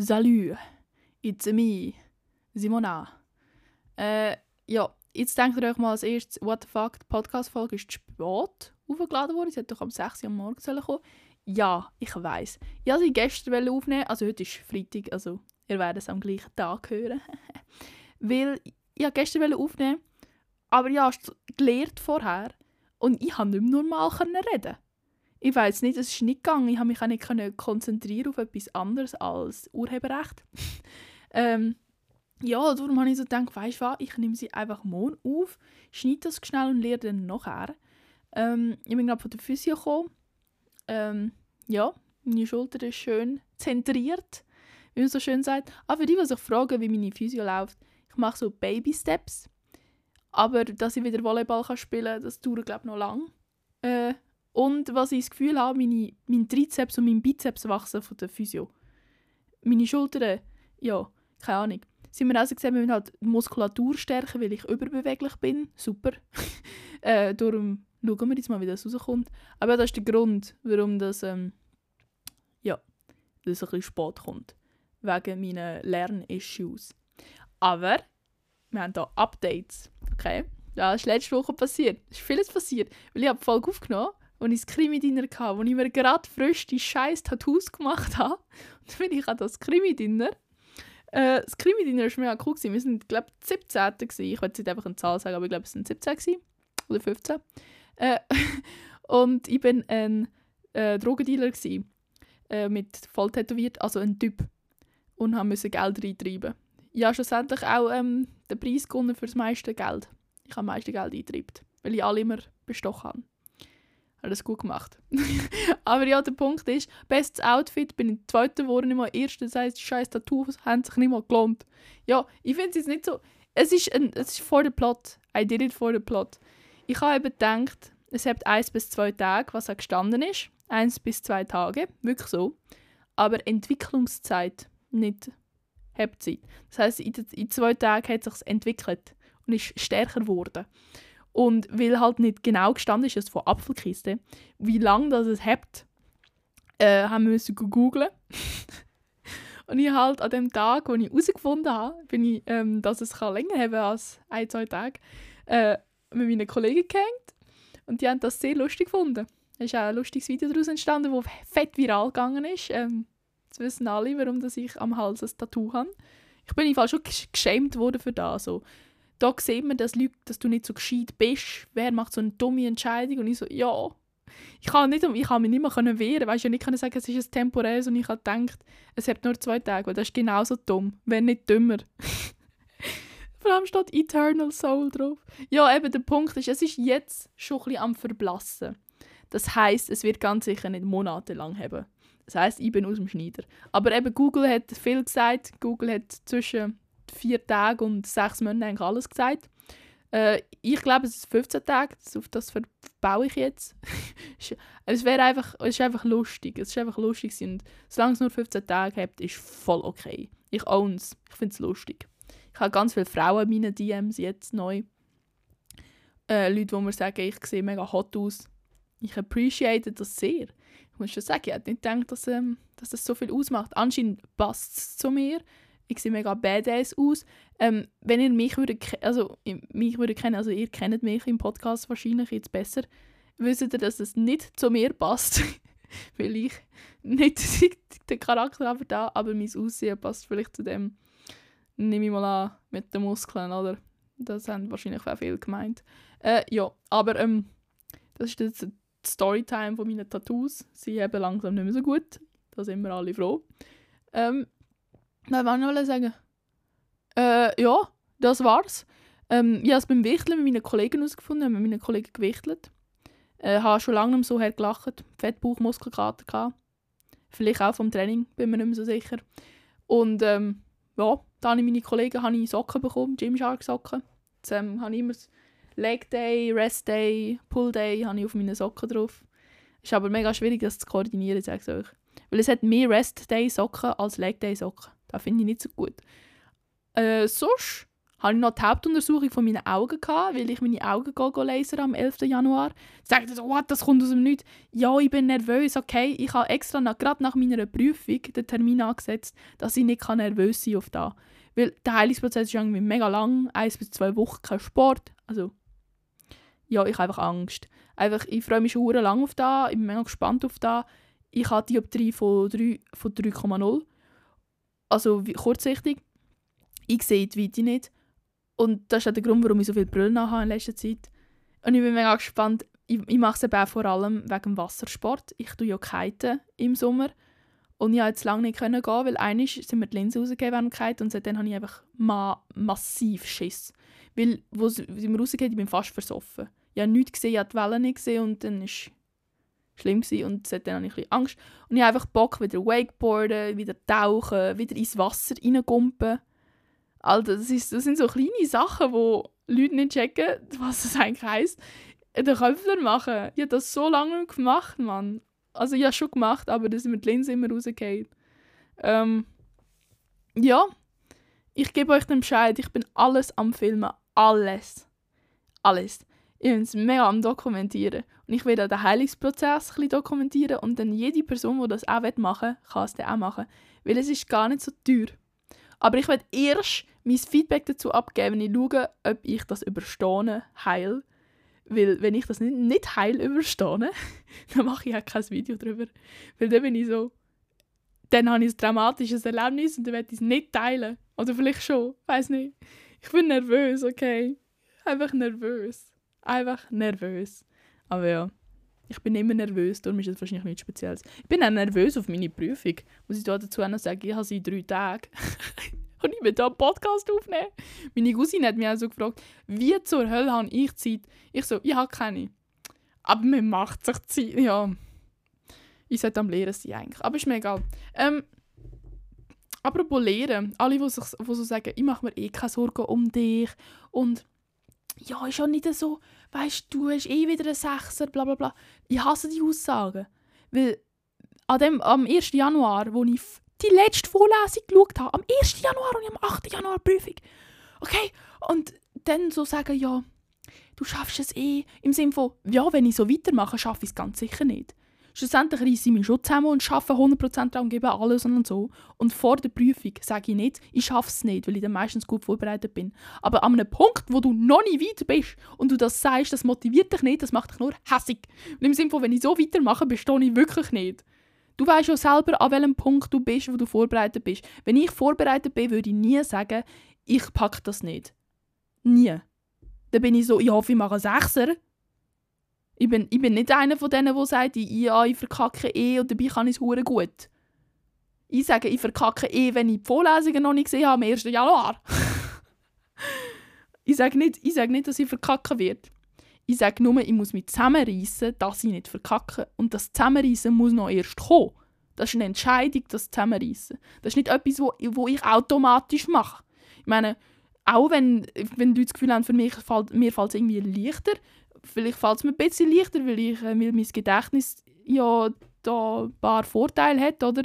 Salut, it's me, Simona. Äh, ja, jetzt denkt ihr euch mal als erstes, what the fuck, die Podcast-Folge ist zu spät aufgeladen worden. Sie hätte doch am 6 Uhr am Morgen sollen. Ja, ich weiß. Ich wollte sie gestern aufnehmen, also heute ist Freitag, also ihr werdet es am gleichen Tag hören. Weil ich wollte gestern aufnehmen, aber ja, gelernt vorher und ich konnte nicht mehr normal reden. Ich weiß nicht, es ist nicht gegangen. Ich habe mich auch nicht konzentrieren auf etwas anderes als Urheberrecht. ähm, ja, darum habe ich so gedacht, weißt du was, ich nehme sie einfach morgen auf, schneide das schnell und lerne dann nachher. Ähm, ich bin gerade von der Physio gekommen. Ähm, ja, meine Schulter ist schön zentriert, wie man so schön sagt. Aber für die, die sich fragen, wie meine Physio läuft, ich mache so Baby-Steps. Aber dass ich wieder Volleyball kann spielen kann, das dauert glaube ich noch lang. Äh, und was ich das Gefühl habe, meine, mein Trizeps und mein Bizeps wachsen von der Physio. Meine Schultern, ja, keine Ahnung. Sie haben mir also gesagt, wir müssen halt die Muskulatur stärken, weil ich überbeweglich bin. Super. äh, darum schauen wir jetzt mal, wie das rauskommt. Aber das ist der Grund, warum das, ähm, ja, das ein bisschen spät kommt. Wegen meinen Lernissues. Aber wir haben hier Updates. Okay? Ja, das ist letzte Woche passiert. Es ist vieles passiert. Weil ich habe Folge aufgenommen und ich das Krimi-Dinner hatte, wo ich mir gerade frisch die scheiß Tattoos gemacht habe. Und dann bin ich an das Krimi-Dinner. Äh, das Krimi-Dinner war mega cool. Gewesen. Wir waren, glaube ich, 17. Gewesen. Ich wollte nicht einfach eine Zahl sagen, aber ich glaube, es waren 17 gewesen. oder 15. Äh, und ich war ein äh, Drogendealer äh, mit voll tätowiert, also ein Typ. Und musste Geld reintreiben. Ich habe schlussendlich auch ähm, den Preis gewonnen für das meiste Geld. Ich habe am meisten Geld eingetrieben, weil ich alle immer bestochen habe. Das gut gemacht. Aber ja, der Punkt ist, bestes Outfit, bin ich Zweiter geworden, nicht mal Erster. Das heisst, scheiß Tattoos haben sich nicht mal gelohnt. Ja, ich finde es jetzt nicht so... Es ist, ein, es ist for the plot. I did it for the plot. Ich habe eben gedacht, es hat eins bis zwei Tage, was auch gestanden ist. Eins bis zwei Tage, wirklich so. Aber Entwicklungszeit nicht Halbzeit. Das heisst, in, in zwei Tagen hat es sich entwickelt und ist stärker geworden. Und weil halt nicht genau gestanden ist, ist von Apfelkiste, wie lange das es hat, äh, haben wir müssen googeln. und ich halt an dem Tag, wo ich herausgefunden habe, bin ich, ähm, dass es länger haben als ein, zwei Tage, äh, mit meinen Kollegen gehängt. Und die haben das sehr lustig gefunden. Es ist auch ein lustiges Video daraus entstanden, das fett viral gegangen ist. Ähm, jetzt wissen alle, warum dass ich am Hals ein Tattoo habe. Ich bin einfach schon geschämt worden für das. So da sieht man, dass, Leute, dass du nicht so gescheit bist. Wer macht so eine dumme Entscheidung? Und ich so, ja. Ich kann, nicht, ich kann mich nicht mehr wehren. Weißt du, nicht können sagen, es ist ein temporäres und ich habe gedacht, es hat nur zwei Tage. Weil das ist genauso dumm, wenn nicht dümmer. Vor allem steht Eternal Soul drauf. Ja, eben der Punkt ist, es ist jetzt schon ein am Verblassen. Das heißt, es wird ganz sicher nicht monatelang haben. Das heißt, ich bin aus dem Schneider. Aber eben Google hat viel gesagt. Google hat zwischen vier Tage und sechs Monaten eigentlich alles gesagt. Äh, ich glaube, es ist 15 Tage, auf das verbaue ich jetzt. es wäre einfach, es ist einfach lustig, es ist einfach lustig und solange es nur 15 Tage habt, ist voll okay. Ich own es, ich finde es lustig. Ich habe ganz viele Frauen in meinen DMs jetzt neu. Äh, Leute, die mir sagen, ich sehe mega hot aus. Ich appreciate das sehr. Ich muss schon sagen, ich hätte nicht gedacht, dass, ähm, dass das so viel ausmacht. Anscheinend passt es zu mir ich sehe mega badass aus. Ähm, wenn ihr mich würdet, also mich würde kennen, also ihr kennt mich im Podcast wahrscheinlich jetzt besser, wisst ihr, dass es nicht zu mir passt, weil ich nicht den Charakter habe da, aber mein Aussehen passt vielleicht zu dem, nehme ich mal an, mit den Muskeln, oder? Das haben wahrscheinlich auch viele gemeint. Äh, ja, aber ähm, das ist jetzt die Storytime von meinen Tattoos. Sie haben langsam nicht mehr so gut. Da sind wir alle froh. Ähm, was wollte ich sagen? Äh, ja, das war's. Ähm, ich habe es beim Wichteln mit meinen Kollegen herausgefunden, habe mit meinen Kollegen gewichtelt. Äh, habe schon lange so her gelacht, Fettbauch, Muskelkater gehabt. Vielleicht auch vom Training, bin mir nicht mehr so sicher. Und ähm, ja, dann habe ich meine Kollegen habe ich Socken bekommen, Gymshark Socken. Jetzt ähm, habe ich immer Leg Day, Rest Day, Pull Day habe ich auf meinen Socken drauf. Ist aber mega schwierig, das zu koordinieren, sage ich euch. Weil es hat mehr Rest Day Socken als Leg Day Socken. Das finde ich nicht so gut. Äh, sonst hatte ich noch die Hauptuntersuchung von meinen Augen, gehabt, weil ich meine Augen go lasern am 11. Januar. Sagt so, what, das kommt aus dem Nichts. Ja, ich bin nervös, okay. Ich habe extra nach, gerade nach meiner Prüfung den Termin angesetzt, dass ich nicht nervös sein auf da. Weil der Heilungsprozess ist irgendwie mega lang, eins bis zwei Wochen kein Sport. Also, ja, ich habe einfach Angst. Einfach, ich freue mich schon lange auf da, ich bin mega gespannt auf da. Ich habe Dioptrie von 3,0. Von 3, also kurzsichtig. Ich sehe die Weite nicht. Und das ist auch der Grund, warum ich so viel Brillen habe in letzter Zeit. Und ich bin mega gespannt. Ich, ich mache es eben vor allem wegen dem Wassersport. Ich tue ja Kiten im Sommer. Und ich konnte jetzt lange nicht gehen, weil einmal sind mir die Linsen rausgegeben während Kite und seitdem habe ich einfach ma massiv Schiss. Weil, wo sie mir rausgegeben ich bin fast versoffen. Ich habe nichts gesehen, ich habe die Wellen nicht gesehen und dann es schlimm gewesen. und seitdem habe ich ein Angst. Und ich habe einfach Bock, wieder Wakeboarden, wieder tauchen, wieder ins Wasser reingumpen. Alter, das, ist, das sind so kleine Sachen, wo Leute nicht checken, was das eigentlich heisst. Den Köpfler machen. Ich habe das so lange gemacht, Mann. Also ich habe schon gemacht, aber das mit Linse immer rausgefallen. Ähm, ja, ich gebe euch den Bescheid. Ich bin alles am Filmen. Alles. Alles. Ich bin es mega am Dokumentieren. Und ich werde den Heilungsprozess ein dokumentieren und dann jede Person, die das auch machen will, kann es dann auch machen. Weil es ist gar nicht so teuer. Aber ich werde erst mein Feedback dazu abgeben, wenn ich schaue, ob ich das überstehe, heil. Weil wenn ich das nicht, nicht heil überstehe, dann mache ich auch kein Video darüber. Weil dann bin ich so, dann habe ich ein dramatisches Erlebnis und dann werde ich es nicht teilen. Oder vielleicht schon, weiß nicht. Ich bin nervös, okay? Einfach nervös. Einfach nervös. Aber ja, ich bin immer nervös, darum ist es wahrscheinlich nichts Spezielles. Ich bin auch nervös auf meine Prüfung. Muss ich da dazu noch sagen, ich habe sie in drei Tagen. und ich will hier einen Podcast aufnehmen. Meine Cousine hat mich auch so gefragt, wie zur Hölle habe ich Zeit? Ich so, ich habe keine. Aber man macht sich Zeit. Ja, ich sollte am Lehren sein eigentlich. Aber ist mir egal. Ähm, apropos Lehren, alle, die, sich, die so sagen, ich mache mir eh keine Sorgen um dich und ja, ist auch nicht so, weißt du, hast eh wieder einen Sechser, bla bla bla. Ich hasse die Aussagen. Weil an dem, am 1. Januar, wo ich die letzte Vorlesung geschaut habe, am 1. Januar und am 8. Januar Prüfung. Okay? Und dann so sagen, ja, du schaffst es eh. Im Sinne von, ja, wenn ich so weitermache, schaffe ich es ganz sicher nicht. Schlussendlich reiße ich mich schon zusammen und arbeite 100% daran und gebe alles und so. Und vor der Prüfung sage ich nicht, ich schaffe es nicht, weil ich dann meistens gut vorbereitet bin. Aber an einem Punkt, wo du noch nicht weiter bist und du das sagst, das motiviert dich nicht, das macht dich nur hässig. Und im Sinne von, wenn ich so weitermache, bestehe ich wirklich nicht. Du weißt ja selber, an welchem Punkt du bist, wo du vorbereitet bist. Wenn ich vorbereitet bin, würde ich nie sagen, ich packe das nicht. Nie. Dann bin ich so, ich hoffe, ich mache einen Sechser. Ich bin, ich bin nicht einer von denen, der sagt, ja, ich verkacke eh und dabei kann ich es gut. Ich sage, ich verkacke eh, wenn ich die Vorlesungen noch nicht gesehen habe am 1. Januar. ich sage nicht, ich sage nicht, dass ich verkacken werde. Ich sage nur, ich muss mich zusammenreißen, dass ich nicht verkacke. Und das Zusammenreißen muss noch erst kommen. Das ist eine Entscheidung, das Zusammenreißen. Das ist nicht etwas, wo, wo ich automatisch mache. Ich meine, auch wenn, wenn du das Gefühl hast, für mich fällt, mir fällt es irgendwie leichter, vielleicht fällt es mir ein bisschen leichter, weil, ich, äh, weil mein Gedächtnis ja da ein paar Vorteile hat, oder?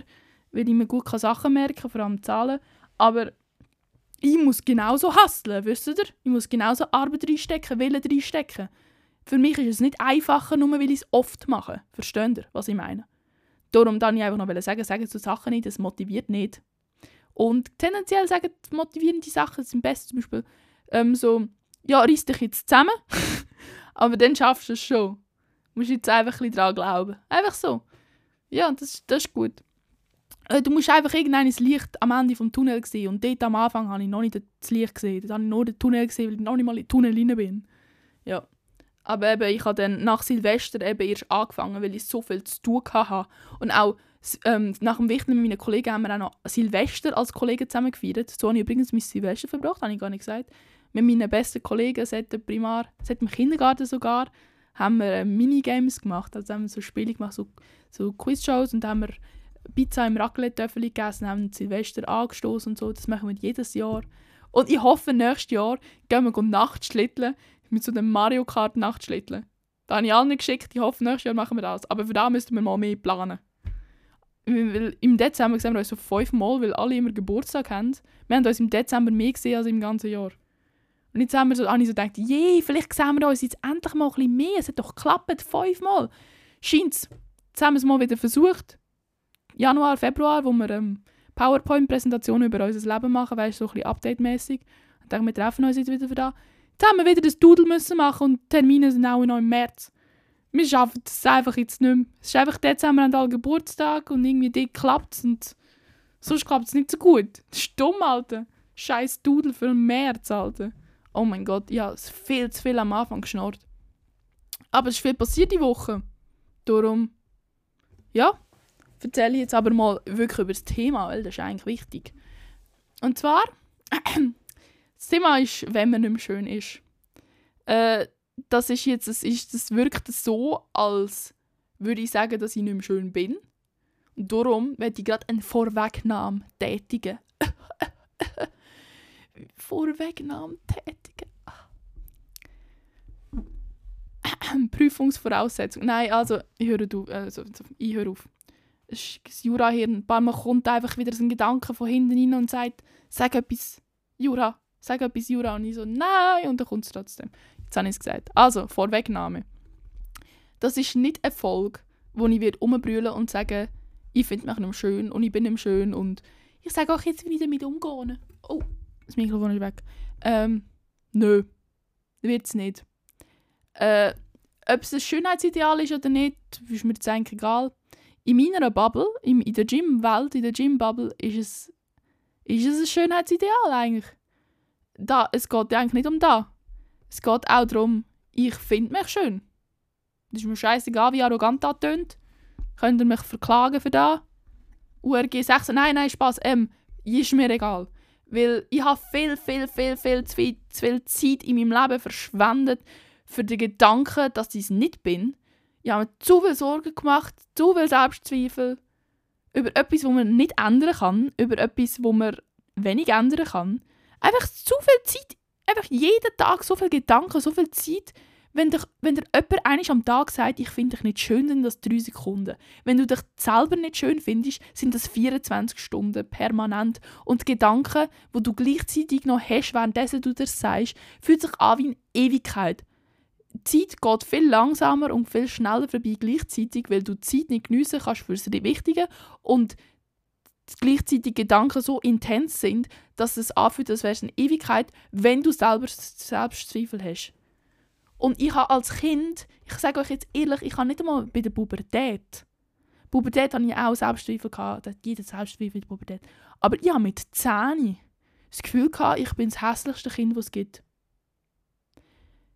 Weil ich mir gut Sachen merken kann, vor allem Zahlen. Aber ich muss genauso hustlen, wisst ihr? Ich muss genauso Arbeit reinstecken, Willen reinstecken. Für mich ist es nicht einfacher, nur weil ich es oft mache. Versteht ihr, was ich meine? Darum dann ich einfach noch sagen, sagen so Sachen nicht, das motiviert nicht. Und tendenziell sagen motivierende Sachen sind besser, zum Beispiel ähm, so, ja, reiss dich jetzt zusammen. Aber dann schaffst du es schon. Du musst jetzt einfach ein dran glauben. Einfach so. Ja, das, das ist gut. Äh, du musst einfach irgendein Licht am Ende des Tunnels sehen. Und dort am Anfang habe ich noch nicht das Licht gesehen. Dort habe ich nur den Tunnel gesehen, weil ich noch nicht mal in den Tunnel rein bin. Ja. Aber eben, ich habe dann nach Silvester eben erst angefangen, weil ich so viel zu tun hatte. Und auch ähm, nach dem Wichteln mit meinen Kollegen haben wir auch noch Silvester als Kollegen zusammen gefeiert. So habe ich übrigens mein Silvester verbracht, habe ich gar nicht gesagt mit meinen besten Kollegen seit dem Primar, seit dem Kindergarten sogar, haben wir äh, Minigames gemacht. Also haben wir so Spiele gemacht, so, so Quizshows und haben wir Pizza im Raclette-Töffel gegessen, haben Silvester angestoßen und so. Das machen wir jedes Jahr. Und ich hoffe, nächstes Jahr gehen wir Nachtschlitteln mit so einem Mario Kart Nachtschlitteln. Da habe ich allen geschickt. Ich hoffe, nächstes Jahr machen wir das. Aber für da müssten wir mal mehr planen. Weil Im Dezember sehen wir uns so fünfmal, weil alle immer Geburtstag haben. Wir haben uns im Dezember mehr gesehen als im ganzen Jahr. Und jetzt haben wir so, habe so gedacht, je, vielleicht sehen wir uns jetzt endlich mal ein bisschen mehr. Es hat doch geklappt, fünfmal. Scheint's. Jetzt haben wir es mal wieder versucht. Januar, Februar, wo wir ähm, PowerPoint-Präsentationen über unser Leben machen, weißt du, so ein bisschen update-mäßig. Ich dachte, wir treffen uns jetzt wieder für da. Jetzt haben wir wieder das Doodle müssen machen und Termine sind auch noch im März. Wir schaffen das einfach jetzt nicht mehr. Es ist einfach, Dezember haben alle Geburtstag und irgendwie dick klappt es und sonst klappt es nicht so gut. Das ist dumm, Alter. Scheiß Doodle für den März, Alter. Oh mein Gott, ja, es ist viel zu viel am Anfang geschnurrt. Aber es ist viel passiert die Woche. Darum, ja, erzähle ich jetzt aber mal wirklich über das Thema, weil das ist eigentlich wichtig. Und zwar, das Thema ist, wenn man nicht mehr schön ist. Äh, das ist jetzt, das, ist, das wirkt so, als würde ich sagen, dass ich nicht mehr schön bin. Und darum werde ich gerade eine Vorwegnahme tätigen. Vorwegnahme tätigen. Prüfungsvoraussetzung. Nein, also ich höre auf. Also, ich höre auf. Das Jurahirn. Ein paar Mal kommt einfach wieder so ein Gedanke von hinten rein und sagt, sag etwas, Jura, sag etwas Jura. Und ich so, nein, und dann kommt es trotzdem. Jetzt habe ich es gesagt. Also, Vorwegnahme. Das ist nicht eine Folge, wo ich werde umbrüllen und sagen, ich finde mich schön und ich bin nicht schön und ich sage auch jetzt, wie ich damit umgehe. Oh, das Mikrofon ist weg. Ähm, nö, es nicht. Äh, ob es ein Schönheitsideal ist oder nicht, ist mir jetzt eigentlich egal. In meiner Bubble, in, in der Gym-Welt, in der Gym-Bubble, ist es, ist es ein Schönheitsideal eigentlich. Da, es geht eigentlich nicht um das. Es geht auch darum, ich finde mich schön. Es ist mir scheißegal, wie arrogant das tönt. Könnt ihr mich verklagen für das? URG 6, nein, nein, Spaß, ähm, ist mir egal. Weil ich habe viel, viel, viel, viel zu viel, zu viel Zeit in meinem Leben verschwendet für den Gedanken, dass ich es nicht bin. Ich habe mir zu viel Sorgen gemacht, zu viel Selbstzweifel über etwas, was man nicht ändern kann, über etwas, wo man wenig ändern kann. Einfach zu viel Zeit, einfach jeden Tag so viel Gedanken, so viel Zeit wenn dir, wenn dir jemand einmal am Tag sagt, ich finde dich nicht schön, sind das drei Sekunden. Wenn du dich selber nicht schön findest, sind das 24 Stunden permanent. Und die Gedanken, wo du gleichzeitig noch hast, währenddessen du das sagst, fühlt sich an wie eine Ewigkeit. Die Zeit geht viel langsamer und viel schneller vorbei gleichzeitig, weil du die Zeit nicht geniessen kannst für das Wichtige und gleichzeitig Gedanken so intens sind, dass es anfühlt, als wäre es eine Ewigkeit, wenn du selber Selbstzweifel hast. Und ich habe als Kind, ich sage euch jetzt ehrlich, ich habe nicht einmal bei der Pubertät, Pubertät hatte ich auch Selbstzweifel, gehabt, jeder Selbstzweifel in der Pubertät. Aber ich habe mit 10 das Gefühl, gehabt, ich bin das hässlichste Kind, das es gibt.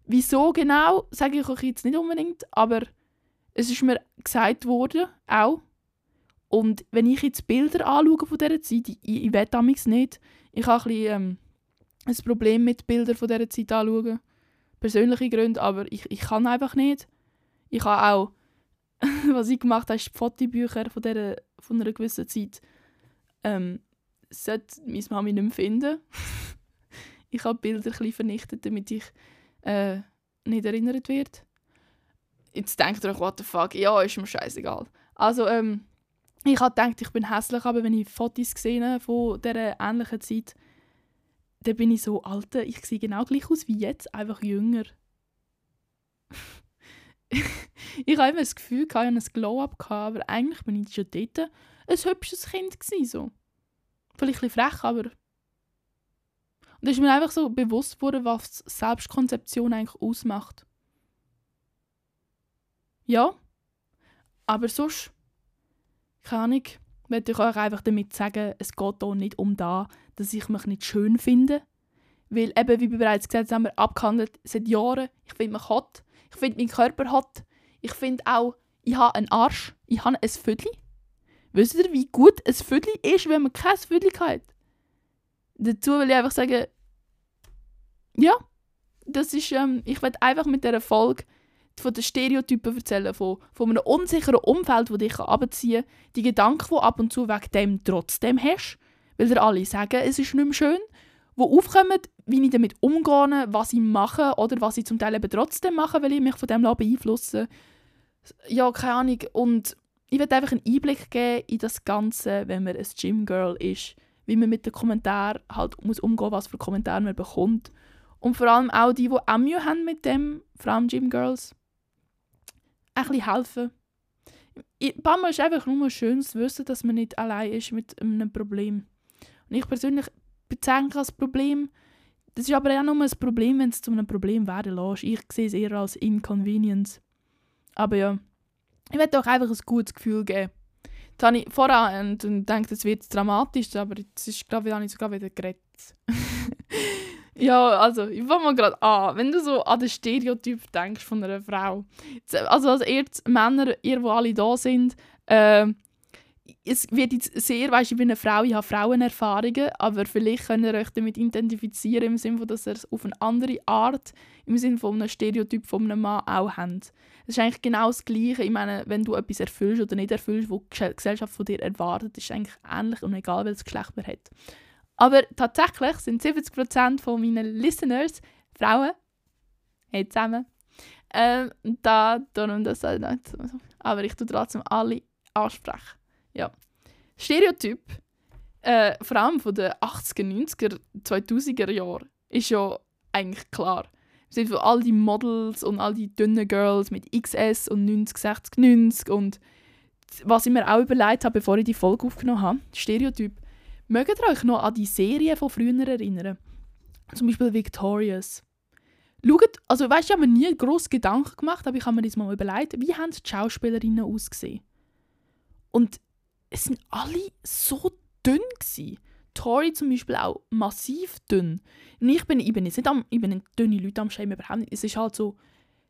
Wieso genau, sage ich euch jetzt nicht unbedingt, aber es ist mir gesagt worden, auch. Und wenn ich jetzt Bilder anschaue von dieser Zeit, ich, ich will damals nicht, ich habe ein, bisschen, ähm, ein Problem mit Bildern von dieser Zeit anschauen persönliche Gründe, aber ich, ich kann einfach nicht. Ich habe auch, was ich gemacht habe, ist die Fotobücher von, dieser, von einer gewissen Zeit. Ähm, sollte meine Mami nicht mehr finden. ich habe Bilder ein vernichtet, damit ich äh, nicht erinnert werde. Jetzt denkt ihr euch, what the fuck, ja, ist mir scheißegal. Also, ähm, ich habe gedacht, ich bin hässlich, aber wenn ich Fotos gesehen von dieser ähnlichen Zeit, dann bin ich so, Alter, ich sehe genau gleich aus wie jetzt, einfach jünger. ich habe immer das Gefühl, ich hatte ein Glow-Up, aber eigentlich bin ich schon dort ein hübsches Kind. Gewesen, so. Vielleicht ein frech, aber... Und da ist mir einfach so bewusst geworden, was Selbstkonzeption eigentlich ausmacht. Ja, aber sonst, keine Ahnung, möchte ich euch einfach damit sagen, es geht hier nicht um da, dass ich mich nicht schön finde. Weil eben, wie wir bereits gesagt haben, abgehandelt seit Jahren, ich finde mich hot, ich finde meinen Körper hot, ich finde auch, ich habe einen Arsch, ich habe ein Vödli. Wisst ihr, wie gut ein Vödli ist, wenn man kein Vödli hat? Dazu will ich einfach sagen, ja, das ist, ähm, ich werde einfach mit dieser Folge von den Stereotypen erzählen, von, von einem unsicheren Umfeld, das dich abziehen kann, die Gedanken, die ab und zu wegen dem trotzdem hast, weil dir alle sagen, es ist nicht mehr schön, die aufkommen, wie ich damit umgehe, was ich mache oder was ich zum Teil eben trotzdem mache, weil ich mich von dem beeinflussen Ja, keine Ahnung. Und ich werde einfach einen Einblick geben in das Ganze, wenn man ein Gym Girl ist, wie man mit den Kommentaren halt muss umgehen, was für Kommentare man bekommt Und vor allem auch die, die auch Mühe haben mit dem, vor allem Gym Girls, ein bisschen helfen. Ein paar Mal ist einfach nur schön zu wissen, dass man nicht allein ist mit einem Problem. Und ich persönlich bezeichne als Problem, das ist aber auch nur ein Problem, wenn es zu einem Problem werden lässt. Ich sehe es eher als Inconvenience. Aber ja, ich werde auch einfach ein gutes Gefühl geben. Jetzt habe ich vorher und, gedacht, es wird dramatisch, aber jetzt ist, glaube ich, habe ich sogar wieder geredet. ja, also, ich fange mal gerade an. Wenn du so an den Stereotyp denkst von einer Frau. Also, als jetzt Männer, ihr, die alle da sind, äh, es wird jetzt sehr, weißt ich bin eine Frau, ich habe Frauenerfahrungen, aber vielleicht könnt ihr euch damit identifizieren, im Sinne dass ihr es auf eine andere Art, im Sinne von einem Stereotyp von einem Mann auch habt. Es ist eigentlich genau das Gleiche. Ich meine, wenn du etwas erfüllst oder nicht erfüllst, was die Gesellschaft von dir erwartet, ist eigentlich ähnlich und egal, welches Geschlecht man hat. Aber tatsächlich sind 70% von meinen Listeners Frauen. Hey zusammen. Ähm, da, darum das nicht. Aber ich tue trotzdem alle ansprechen. Ja. Stereotyp, äh, vor allem von den 80er, 90er, 2000er Jahren, ist ja eigentlich klar. Wir sind all die Models und all die dünnen Girls mit XS und 90, 60, 90 und was ich mir auch überlegt habe, bevor ich die Folge aufgenommen habe, Stereotyp. Mögt ihr euch noch an die Serien von früher erinnern? Zum Beispiel Victorious. Schaut, also weißt ich habe mir nie groß Gedanken gemacht, aber ich habe mir das mal überlegt, wie haben die Schauspielerinnen ausgesehen? Und es sind alle so dünn gewesen. Tori zum Beispiel auch massiv dünn. Und ich bin, ich nicht am, ich bin nicht dünne Leute am Schämen, überhaupt nicht. Es ist halt so,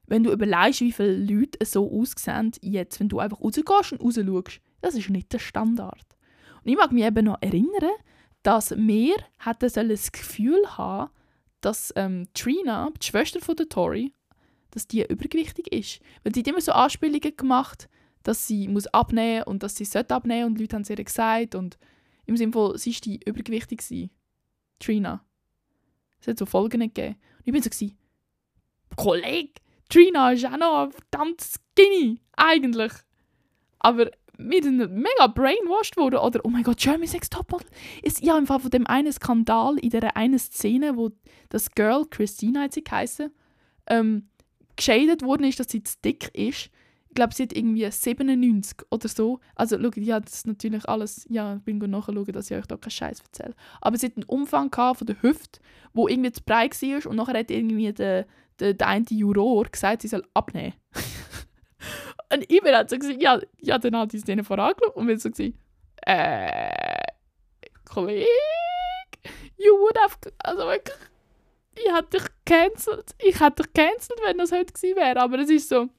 wenn du überlegst, wie viele Leute so aussehen, jetzt, wenn du einfach rausgehst und rausschaust, das ist nicht der Standard. Und ich mag mich eben noch erinnern, dass wir hätten das Gefühl haben, dass ähm, Trina, die Schwester von der Tori, dass die übergewichtig ist. Weil die hat immer so Anspielungen gemacht, dass sie muss abnehmen und dass sie sollte abnehmen und Leute haben es ihr gesagt und im Sinne von, sie ist die übergewichtig gewesen. Trina. Es hat so Folgen gegeben. Und ich bin so gewesen, Kollege, Trina ist auch noch verdammt skinny, eigentlich. Aber wir sind mega brainwashed worden. Oder, oh mein Gott, Jeremy Sex Topmodel. Ist ja im Fall von dem einen Skandal in der einen Szene, wo das Girl, Christina hat sie geheißen, ähm, geschädet worden ist, dass sie zu dick ist glaube, sie hat irgendwie 97 oder so. Also, schau, ja, das ist natürlich alles, ja, ich bin nachschauen, dass ich euch da keinen Scheiß erzähle. Aber sie hat einen Umfang von der Hüfte, wo irgendwie zu breit war und nachher hat irgendwie der, der, der eine Juror gesagt, sie soll abnehmen. und ich bin halt so gesagt, ja, ja, dann hat sie es denen vorangeschaut und bin so gesagt, äh, Kollege, you would have, also wirklich, ich hätte dich gecancelt. Ich hätte dich gecancelt, wenn das heute gewesen wäre, aber es ist so,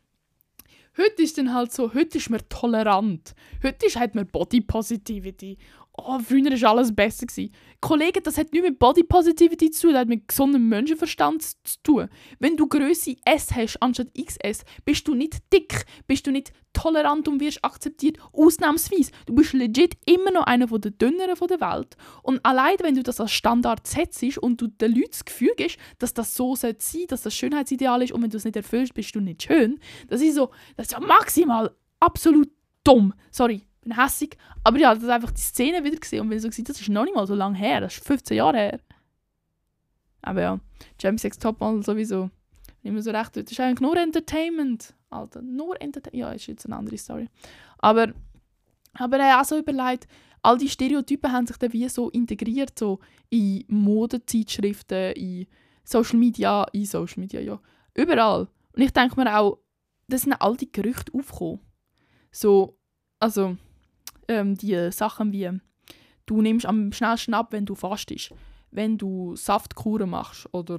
Heute ist dann halt so, heute ist man tolerant. Heute ist, hat man Body Positivity oh, früher war alles besser. Gewesen. Kollegen, das hat nichts mit Body Positivity zu tun, das hat mit gesundem Menschenverstand zu tun. Wenn du Größe S hast anstatt XS, bist du nicht dick, bist du nicht tolerant und wirst akzeptiert, ausnahmsweise. Du bist legit immer noch einer der dünneren der Welt. Und allein, wenn du das als Standard setzt und du den Leuten das Gefühl gibst, dass das so sein sollte dass das Schönheitsideal ist und wenn du es nicht erfüllst, bist du nicht schön, das ist so, das ist ja maximal absolut dumm. Sorry, bin hässig. Aber ja, das einfach die Szene wieder gesehen und bin so, das ist noch nicht mal so lange her, das ist 15 Jahre her. Aber ja, Jamie Sex Topmodel sowieso. Nicht mehr so recht. Das ist eigentlich nur Entertainment. Alter, nur Entertainment. Ja, ist jetzt eine andere Story. Aber, aber er auch so überlegt, all die Stereotypen haben sich dann wie so integriert, so in Modezeitschriften, in Social Media, in Social Media, ja. Überall. Und ich denke mir auch, das sind all die Gerüchte aufgekommen. So, also, ähm, die Sachen wie du nimmst am schnellsten ab, wenn du fastest, wenn du Saftkuren machst oder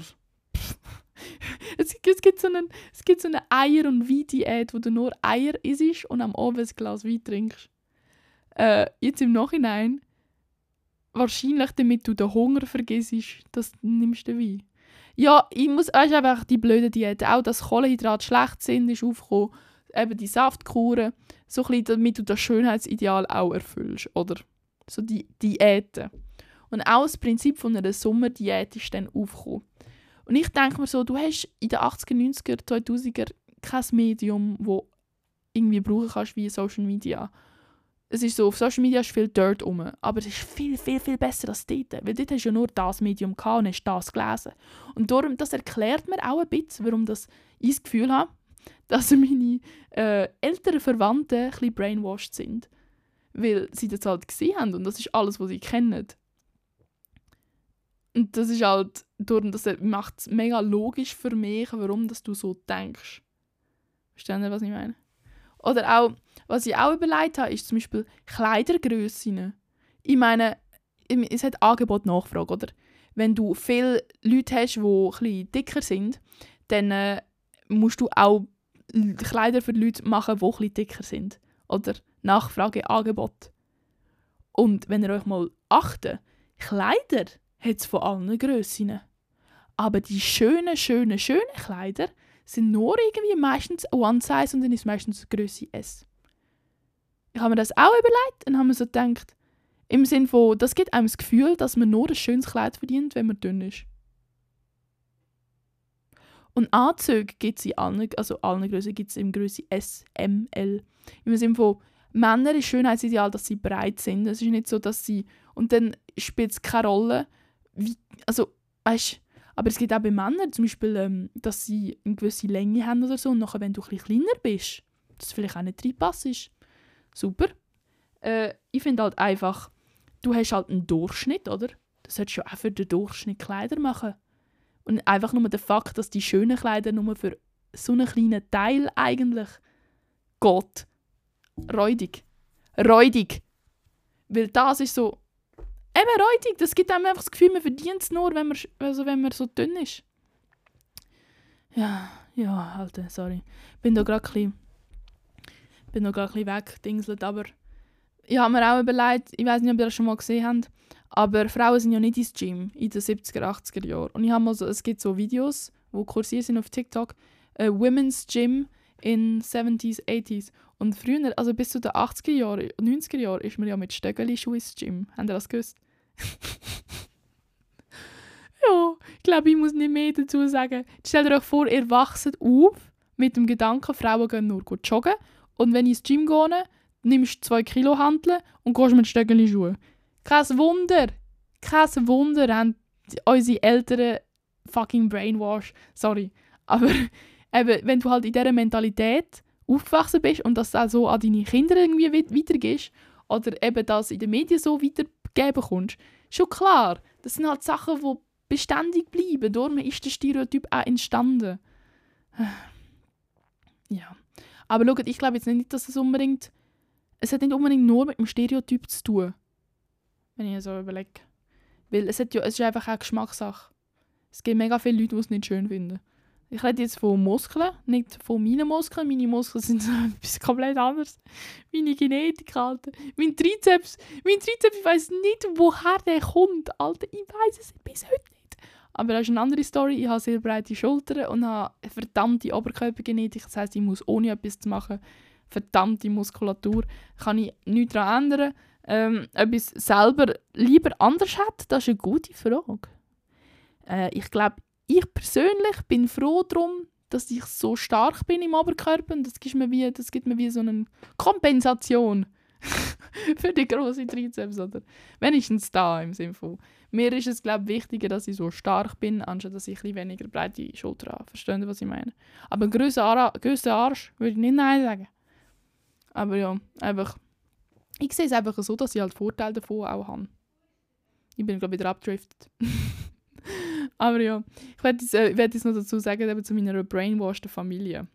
es, gibt, es, gibt so einen, es gibt so eine Eier- und Wein-Diät, wo du nur Eier isst und am Abend ein Glas Wein trinkst. Äh, jetzt im Nachhinein, wahrscheinlich damit du den Hunger vergisst, das nimmst du Wein. Ja, ich muss, ist einfach die blöde Diät. Auch, dass Kohlenhydrate schlecht sind, ist aufgekommen. Eben die Saftkuren so ein bisschen, damit du das Schönheitsideal auch erfüllst, oder? So die Diäten. Und auch das Prinzip von einer Sommerdiät ist dann aufgekommen. Und ich denke mir so, du hast in den 80er, 90er, 2000er kein Medium, wo irgendwie brauchen kannst wie Social Media. es ist so, auf Social Media ist viel Dirt rum, aber es ist viel, viel, viel besser als dort. Weil dort hast du ja nur das Medium gehabt und hast das gelesen. Und darum, das erklärt mir auch ein bisschen, warum das, ich das Gefühl habe, dass meine äh, älteren Verwandten ein bisschen brainwashed sind. Weil sie das halt gesehen haben und das ist alles, was sie kennen. Und das ist halt, darum, das macht es mega logisch für mich, warum dass du so denkst. Verstehen Sie, was ich meine? Oder auch, was ich auch überlegt habe, ist zum Beispiel Kleidergrössen. Ich meine, es hat Angebot Nachfrage, oder? Wenn du viele Leute hast, die ein dicker sind, dann äh, musst du auch Kleider für Leute machen, die ein dicker sind. Oder Nachfrage, Angebot. Und wenn ihr euch mal achtet, Kleider hat es von allen Grössen. Aber die schönen, schönen, schönen Kleider sind nur irgendwie meistens One Size und dann ist meistens Größe S. Ich habe mir das auch überlegt und habe mir so gedacht, im Sinne von, das gibt einem das Gefühl, dass man nur ein schönes Kleid verdient, wenn man dünn ist. Und Anzüge gibt es in allen, also allen Größen gibt es in Größe S, M, L. Im Sinne von, Männer ist Schönheitsideal, dass sie breit sind. Es ist nicht so, dass sie. Und dann spielt es keine Rolle, wie. Also, weißt aber es gibt auch bei Männern zum Beispiel, ähm, dass sie eine gewisse Länge haben oder so. Und nachher, wenn du ein kleiner bist, das vielleicht auch nicht reinpasst. Super. Äh, ich finde halt einfach, du hast halt einen Durchschnitt, oder? Das solltest du auch für den Durchschnitt Kleider machen. Und einfach nur der Fakt, dass die schönen Kleider nur für so einen kleinen Teil eigentlich geht. Räudig. Räudig. Weil das ist so, Eben räudig, das gibt einem einfach das Gefühl, man verdient es nur, wenn man, also wenn man so dünn ist. Ja, ja, Alter, sorry. Bin da gerade ein bin noch gerade ein bisschen weggedingselt, aber ich habe mir auch überlegt, ich weiß nicht, ob ihr das schon mal gesehen habt, aber Frauen sind ja nicht ins Gym in den 70er, 80er Jahren. Und ich habe mal so, es gibt so Videos, die kursiert sind auf TikTok, äh, Women's Gym in 70s, 80s. Und früher, also bis zu den 80er Jahren, 90er Jahren, ist man ja mit Stöckeli-Schuhen ins Gym. Habt ihr das gewusst? ja, ich glaube, ich muss nicht mehr dazu sagen. Stellt euch vor, ihr wachset auf mit dem Gedanken, Frauen gehen nur gut joggen. Und wenn ich ins Gym gehe, nimmst du zwei Kilo Handeln und gehst mit Stöckeli-Schuhen. Kein Wunder, kein Wunder haben unsere Eltern fucking brainwash. Sorry. Aber eben, wenn du halt in dieser Mentalität aufgewachsen bist und das auch so an deine Kinder irgendwie weitergehst oder eben das in den Medien so weitergeben bekommst, schon klar, das sind halt Sachen, die beständig bleiben. Darum ist der Stereotyp auch entstanden. Ja. Aber schaut, ich glaube jetzt nicht, dass es unbedingt... Es hat nicht unbedingt nur mit dem Stereotyp zu tun. Wenn ich so überlege. Weil es, hat ja, es ist einfach auch Geschmackssache. Es gibt mega viele Leute, die es nicht schön finden. Ich rede jetzt von Muskeln, nicht von meinen Muskeln. Meine Muskeln sind so etwas komplett anderes. Meine Genetik, Alter. Mein Trizeps, mein Trizeps, ich weiß nicht, woher der kommt, Alter. Ich weiß es bis heute nicht. Aber das ist eine andere Story. Ich habe sehr breite Schultern und habe eine verdammte Oberkörpergenetik. Das heisst, ich muss ohne etwas zu machen, verdammte Muskulatur, kann ich nichts daran ändern. Ähm, es selber lieber anders hätte, das ist eine gute Frage. Äh, ich glaube, ich persönlich bin froh darum, dass ich so stark bin im Oberkörper und das gibt mir wie, das gibt mir wie so eine Kompensation für die große Trizeps oder wenigstens da im Sinne von mir ist es glaube wichtiger, dass ich so stark bin, anstatt dass ich ein weniger breite Schulter habe. Verstehen Sie, was ich meine? Aber grösser, Ar Arsch würde ich nicht nein sagen. Aber ja, einfach ich sehe es einfach so, dass ich halt Vorteile davon auch habe. Ich bin glaube ich wieder abdriftet. Aber ja, ich werde jetzt, äh, werd noch dazu sagen, eben zu meiner brainwashed Familie.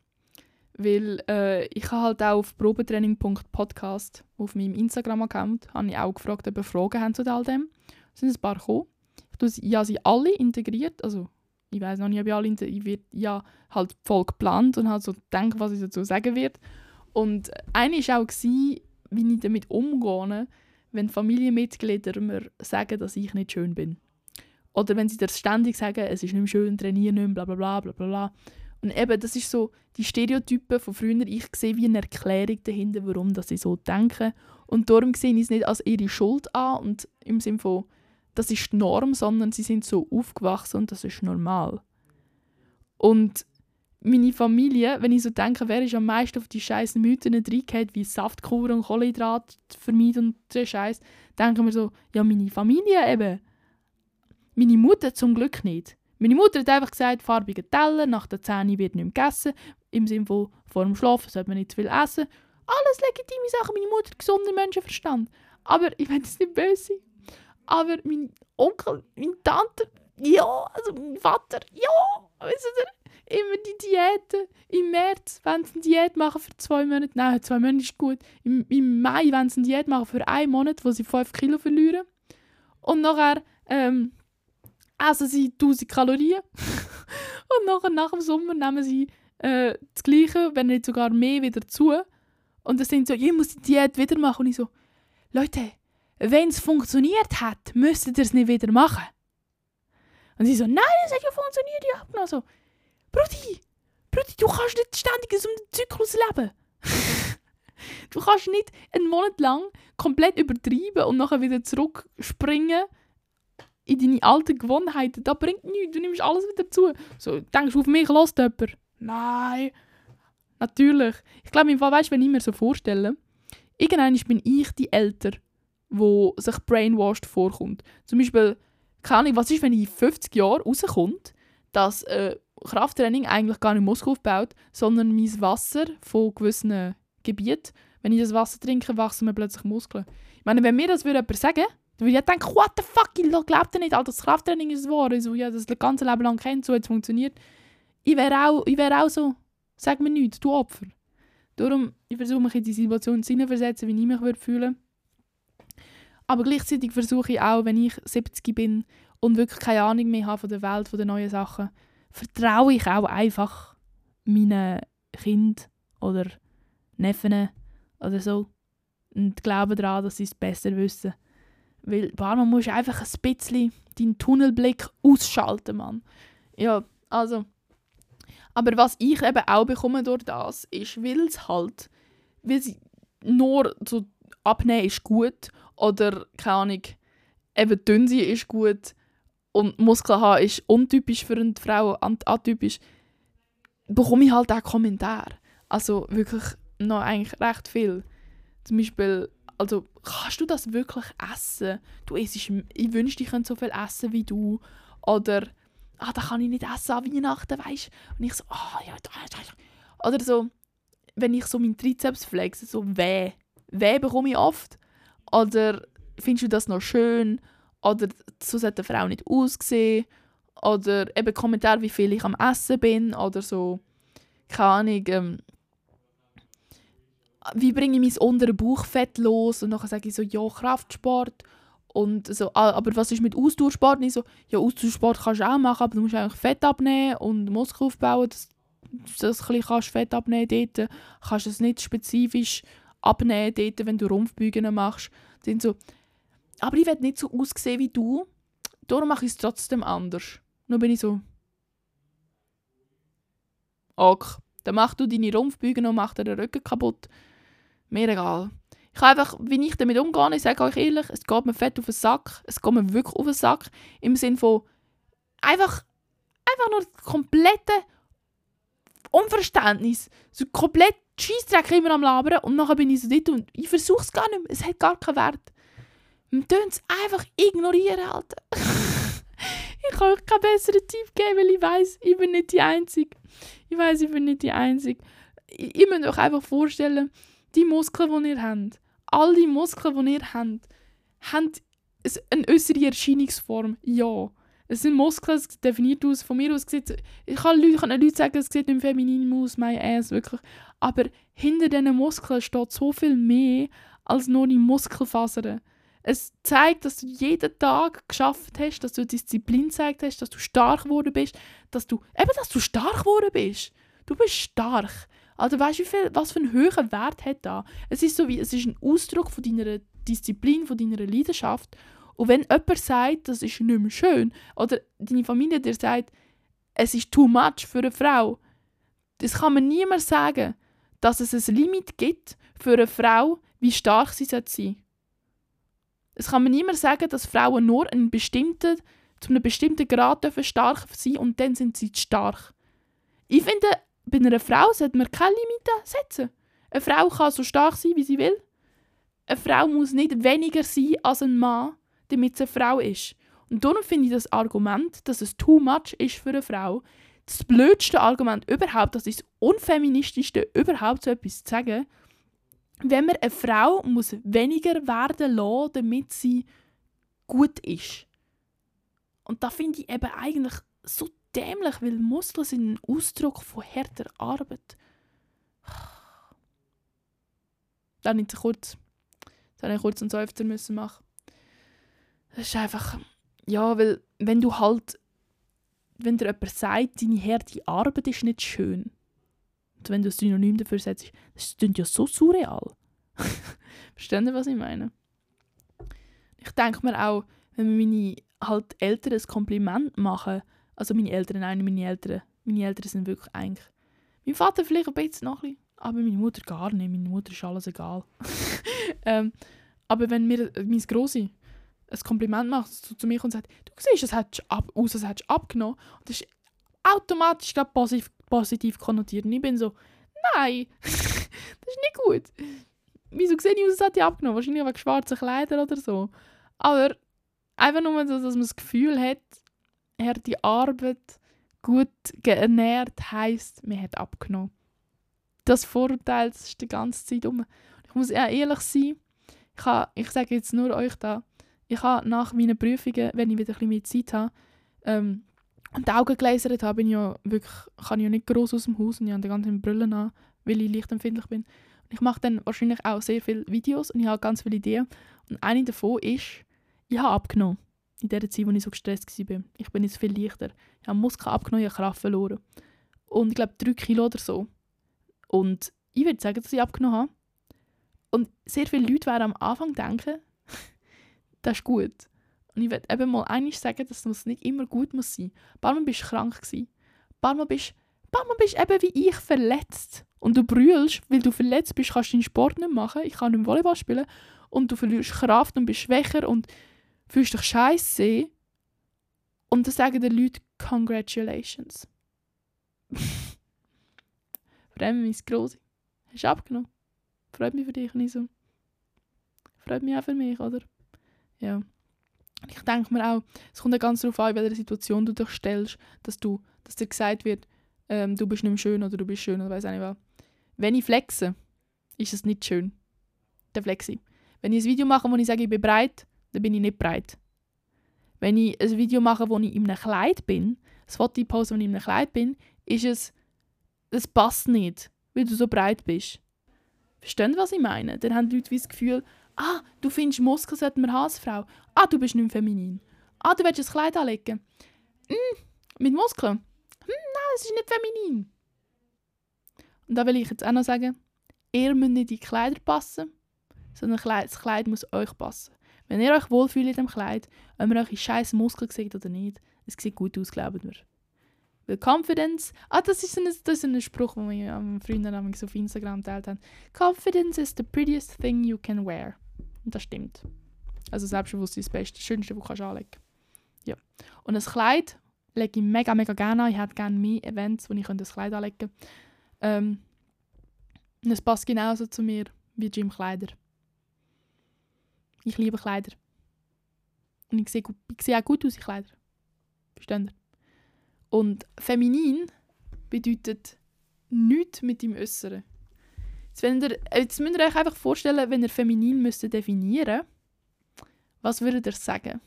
Weil äh, ich habe halt auch auf probetraining.podcast auf meinem Instagram-Account auch gefragt, ob ihr Fragen haben zu all dem. Es sind ein paar gekommen. Ich habe sie alle integriert, also ich weiß noch nicht, ob ich alle integriert, ich werde ja halt voll geplant und halt so denke, was ich dazu sagen werde. Und eine war auch, gewesen, wie ich damit umgehe, wenn Familienmitglieder mir sagen, dass ich nicht schön bin. Oder wenn sie dir ständig sagen, es ist nicht mehr schön, trainieren nicht mehr, bla bla bla bla bla. Und eben, das ist so die Stereotypen von früher. Ich sehe wie eine Erklärung dahinter, warum dass sie so denken. Und darum sehe ich es nicht als ihre Schuld an und im Sinne von, das ist die Norm, sondern sie sind so aufgewachsen und das ist normal. Und meine Familie, wenn ich so denke, wer ist am meisten auf die scheiß Mythen reingehauen, wie Saftkur und Kohlenhydrat vermeiden und so Scheiß, denken wir so, ja, meine Familie eben. Meine Mutter zum Glück nicht. Meine Mutter hat einfach gesagt, farbige Teller, nach der 10 wird nicht mehr gegessen. Im Sinne von, vor dem Schlafen sollte man nicht zu viel essen. Alles legitime Sachen. Meine Mutter gesunder Menschenverstand. Aber ich will es nicht böse sein. Aber mein Onkel, meine Tante, ja, also mein Vater, ja, wisst ihr, immer die Diäten. Im März, wenn sie eine Diät machen für zwei Monate, nein, zwei Monate ist gut. Im, im Mai, wenn sie eine Diät machen für einen Monat, wo sie 5 Kilo verlieren. Und nachher ähm, essen sie 1000 Kalorien. und nachher, nach dem Sommer nehmen sie äh, das Gleiche, wenn nicht sogar mehr wieder zu. Und dann sind so, ich muss die Diät wieder machen. Und ich so, Leute, wenn es funktioniert hat, müsstet ihr es nicht wieder machen. Und sie so, nein, es hat ja funktioniert, ich habe noch so, Brudi, Brudi, du kannst nicht ständig in so einem Zyklus leben. du kannst nicht einen Monat lang komplett übertreiben und nachher wieder zurückspringen in deine alten Gewohnheiten. Das bringt nichts, du nimmst alles wieder zu. So, denkst du, auf mich los jemand? Nein. Natürlich. Ich glaube, im Fall, weißt wenn ich mir so vorstelle, irgendwann bin ich die Älter, wo sich brainwashed vorkommt. Zum Beispiel, keine Ahnung, was ist, wenn in 50 Jahren rauskommt, dass äh, Krafttraining eigentlich gar nicht Muskel aufbaut, sondern mein Wasser von gewissen Gebieten, wenn ich das Wasser trinke, wachsen mir plötzlich Muskeln. Ich meine, wenn mir das würde jemand sagen dann würde ich denken, what the fuck, ich glaube nicht, Alter, das Krafttraining ist wahr. Also, ja, das ganze Leben lang kennt, so hat es funktioniert. Ich wäre auch, wär auch so, sag mir nichts, du Opfer. Darum, ich versuche mich in die Situation hineinversetzen, wie ich mich würde fühlen Aber gleichzeitig versuche ich auch, wenn ich 70 bin und wirklich keine Ahnung mehr habe von der Welt, von den neuen Sachen, vertraue ich auch einfach meinen Kind oder Neffen oder so und glaube daran, dass sie es besser wissen. Weil man muss einfach ein bisschen deinen Tunnelblick ausschalten, Mann. Ja, also. Aber was ich eben auch bekomme durch das, ist, weil es halt, weil sie nur so abnehmen ist gut oder, keine Ahnung, eben dünn sein ist gut und Muskeln haben ist untypisch für eine Frau, atypisch, bekomme ich halt auch Kommentare. Also wirklich noch eigentlich recht viel. Zum Beispiel also kannst du das wirklich essen? Du isst, ich wünschte, ich könnte so viel essen wie du. Oder, ah, da kann ich nicht essen an Weihnachten, weißt du? Und ich so, ah, oh, ja, da, da. Oder so, wenn ich so meinen Trizeps flexe, so weh. Weh bekomme ich oft. Oder findest du das noch schön? Oder so sollte eine Frau nicht aussehen. Oder eben Kommentar, wie viel ich am Essen bin. Oder so, keine Ahnung, ähm, wie bringe ich mein untere Bauchfett los? Und dann sage ich so, ja, Kraftsport. Und so, ah, aber was ist mit Ausdauersport? Und ich so, ja, Ausdauersport kannst du auch machen, aber du musst eigentlich Fett abnehmen und Muskel aufbauen, dass du kannst Fett abnehmen dort. Kannst es nicht spezifisch abnehmen dort, wenn du Rumpfbeugen machst. Sind so, aber ich will nicht so aussehen wie du, darum mache ich es trotzdem anders. Nur bin ich so, ok, dann mach du deine Rumpfbeugen und mach dir den Rücken kaputt. Mir egal. Ich habe einfach, wie ich damit umgehe, ich sage euch ehrlich, es geht mir fett auf den Sack. Es geht mir wirklich auf den Sack. Im Sinne von einfach, einfach nur komplette Unverständnis. So komplett Scheissdreck immer am Labern und nachher bin ich so dort und ich versuche es gar nicht mehr. Es hat gar keinen Wert. Es einfach ignorieren, Alter. ich kann euch keinen besseren Tipp geben, weil ich weiß, ich bin nicht die Einzige. Ich weiß, ich bin nicht die Einzige. Ich, muss euch einfach vorstellen, die Muskeln, die ihr habt, all die Muskeln, die ihr habt, haben eine äußere Erscheinungsform. Ja. Es sind Muskeln, es definiert aus, von mir aus sieht ich kann Leute, kann Leute sagen, es sieht nicht feminin aus, mein Ass, wirklich. Aber hinter diesen Muskeln steht so viel mehr als nur die Muskelfasern. Es zeigt, dass du jeden Tag geschafft hast, dass du Disziplin gezeigt hast, dass du stark geworden bist, dass du, eben, dass du stark geworden bist. Du bist stark. Also weißt du, was für einen höheren Wert hat da? Es ist so wie, es ist ein Ausdruck von deiner Disziplin, von deiner Leidenschaft. Und wenn jemand sagt, das ist nicht mehr schön, oder deine Familie dir sagt, es ist too much für eine Frau, das kann man niemand sagen, dass es ein Limit gibt für eine Frau, wie stark sie sein sollte. Es kann man niemand sagen, dass Frauen nur einen bestimmten, zu einem bestimmten Grad dürfen stark sein und dann sind sie stark. Ich finde, bei einer Frau sollte man keine Limite setzen. Eine Frau kann so stark sein, wie sie will. Eine Frau muss nicht weniger sein als ein Mann, damit sie eine Frau ist. Und darum finde ich das Argument, dass es too much ist für eine Frau, das blödste Argument überhaupt, das ist das unfeministischste überhaupt, so etwas zu sagen. Wenn man eine Frau muss weniger werden lassen, damit sie gut ist. Und da finde ich eben eigentlich so dämlich, weil Muskeln sind ein Ausdruck von härter Arbeit. Dann nicht kurz, dann ich kurz einen Seufzer müssen machen. Das ist einfach, ja, weil wenn du halt, wenn dir jemand sagt, deine harte Arbeit ist nicht schön, und wenn du ein Synonym dafür setzt, das klingt ja so surreal. Verstehen Sie, was ich meine? Ich denke mir auch, wenn meine halt Eltern ein Kompliment machen, also meine Eltern, nein, meine Eltern, meine Eltern sind wirklich eigentlich, mein Vater vielleicht ein bisschen noch aber meine Mutter gar nicht, meine Mutter ist alles egal. ähm, aber wenn mir mein Grossi ein Kompliment macht so zu mir und sagt, du siehst, es hat aus, hättest du abgenommen, und das ist automatisch positiv, positiv konnotiert. Und ich bin so, nein, das ist nicht gut. Wieso sehe ich aus, als hätte ich abgenommen? Wahrscheinlich wegen schwarzen Kleidern oder so. Aber einfach nur so, dass man das Gefühl hat, harte Arbeit, gut geernährt heisst, man hat abgenommen. Das Vorurteil das ist die ganze Zeit um. Ich muss ehrlich sein, ich, habe, ich sage jetzt nur euch da, ich habe nach meinen Prüfungen, wenn ich wieder ein bisschen mehr Zeit habe, ähm, die Augen gelasert habe, bin ich ja wirklich, kann ich ja nicht groß aus dem Haus und ich habe die ganze Brille an, weil ich lichtempfindlich bin. Und ich mache dann wahrscheinlich auch sehr viele Videos und ich habe ganz viele Ideen. Und eine davon ist, ich habe abgenommen. In der Zeit, wo ich so gestresst war. Ich bin jetzt viel leichter. Ich habe Muskeln abgenommen, ich habe Kraft verloren. Und ich glaube, drei Kilo oder so. Und ich würde sagen, dass ich abgenommen habe. Und sehr viele Leute werden am Anfang denken, das ist gut. Und ich würde eben mal einiges sagen, dass es nicht immer gut muss sein. Ein paar Mal bist du krank gewesen. Paar Mal bist du bist eben wie ich verletzt. Und du brüllst, weil du verletzt bist, kannst du deinen Sport nicht machen. Ich kann nicht Volleyball spielen. Und du verlierst Kraft und bist schwächer und fühlst dich scheiße. Und dann sagen die Leute Congratulations. Mich, mein Grosse. Hast du abgenommen? Freut mich für dich nicht so. Freut mich auch für mich, oder? Ja. Ich denke mir auch, es kommt ja ganz darauf an, in welcher Situation du dich stellst, dass, du, dass dir gesagt wird, ähm, du bist nicht mehr schön oder du bist schön oder weiß nicht was. Wenn ich flexe, ist es nicht schön. Der flexe Wenn ich ein Video mache, wo ich sage, ich bin breit, dann bin ich nicht breit. Wenn ich ein Video mache, wo ich in einem Kleid bin, das Foto poste, wo ich in einem Kleid bin, ist es, das passt nicht, weil du so breit bist. Verstehen, was ich meine? Dann haben die Leute das Gefühl, ah, du findest Muskeln sollten wir haben als Frau. Ah, du bist nicht feminin. Ah, du willst ein Kleid anlegen. Mm, mit Muskeln? Hm, nein, das ist nicht feminin. Und da will ich jetzt auch noch sagen, ihr müsst nicht in die Kleider passen, sondern das Kleid muss euch passen. Wenn ihr euch wohlfühlt in dem Kleid, ob ihr eure scheiß Muskeln seht oder nicht, es sieht gut aus, glaubt mir. Weil Confidence, ah, das ist ein, das ist ein Spruch, den wir am Freunden auf Instagram teilt haben. Confidence is the prettiest thing you can wear. Und das stimmt. Also Selbstbewusstsein ist das Beste, das Schönste, was du anlegen kannst. Ja. Und ein Kleid lege ich mega, mega gerne an. Ich hätte gerne mehr Events, wo ich ein Kleid anlegen könnte. Ähm, es passt genauso zu mir wie Gym-Kleider. Ich liebe Kleider. Und ich sehe, ich sehe auch gut aus in Kleider. Versteht ihr? Und feminin bedeutet nichts mit dem Äußeren. Jetzt, wenn ihr, jetzt müsst ihr euch einfach vorstellen, wenn ihr feminin müsst definieren was würdet ihr sagen?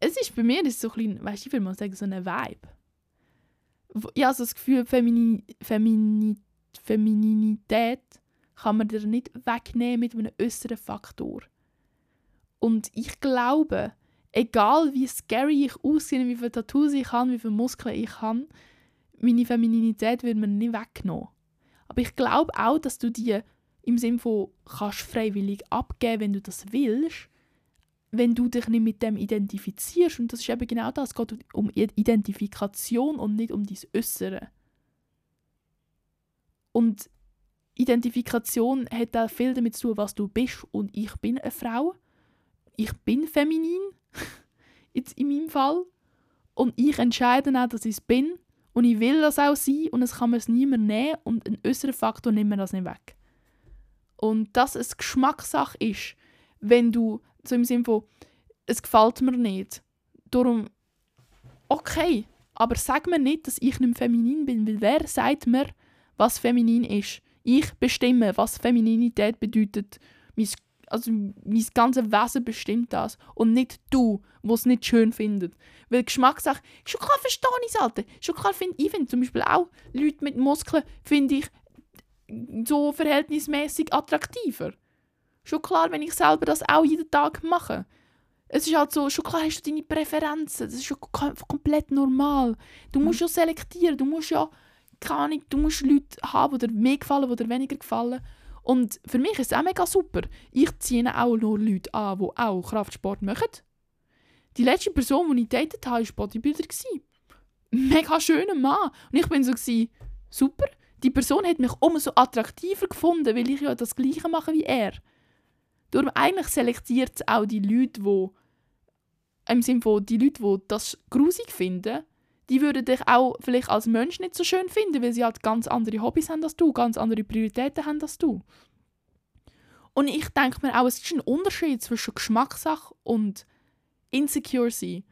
Es ist bei mir ist so ein weißt du, ich will mal sagen, so eine Vibe. Ich habe so das Gefühl, Femini, Femini, Femininität kann man dir nicht wegnehmen mit einem äußeren Faktor. Und ich glaube, egal wie scary ich aussehe, wie viele Tattoos ich habe, wie viele Muskeln ich habe, meine Femininität wird mir nicht weggenommen. Aber ich glaube auch, dass du die im Sinne von kannst freiwillig abgeben, wenn du das willst, wenn du dich nicht mit dem identifizierst. Und das ist eben genau das. Es geht um Identifikation und nicht um dein Äußere. Und Identifikation hat auch viel damit zu tun, was du bist. Und ich bin eine Frau. Ich bin feminin. Jetzt in meinem Fall. Und ich entscheide auch, dass ich es bin. Und ich will das auch sein und es kann mir es niemand nehmen und ein äußerer Faktor nimmt mir das nicht weg. Und dass es Geschmackssache ist, wenn du, so im Sinne von, es gefällt mir nicht. Darum, okay, aber sag mir nicht, dass ich nicht feminin bin, weil wer sagt mir, was feminin ist? Ich bestimme, was Femininität bedeutet. Mein, also mein ganzes Wesen bestimmt das. Und nicht du, wo es nicht schön findet. Weil Geschmackssache, schon klar verstehe ich es, Alter. Schon klar finde ich, find zum Beispiel auch Leute mit Muskeln, finde ich so verhältnismäßig attraktiver. Schon klar, wenn ich selber das auch jeden Tag mache. Es ist halt so, schon klar hast du deine Präferenzen, das ist schon komplett normal. Du mhm. musst ja selektieren, du musst ja, keine Ahnung, du musst Leute haben, die dir mehr gefallen, die dir weniger gefallen. Und für mich ist es auch mega super. Ich ziehe auch nur Leute an, die auch Kraftsport machen. Die letzte Person, die ich datet habe, war Bodybuilder. Mega schöner Mann. Und ich bin so, super. Die Person hat mich umso attraktiver gefunden, weil ich ja das Gleiche mache wie er. Darum eigentlich selektiert es auch die Leute, die im Sinne von die Leute, die das grusig finden, die würden dich auch vielleicht als Mensch nicht so schön finden, weil sie halt ganz andere Hobbys haben als du, ganz andere Prioritäten haben als du. Und ich denke mir auch, es ist ein Unterschied zwischen Geschmackssache und insecure sein.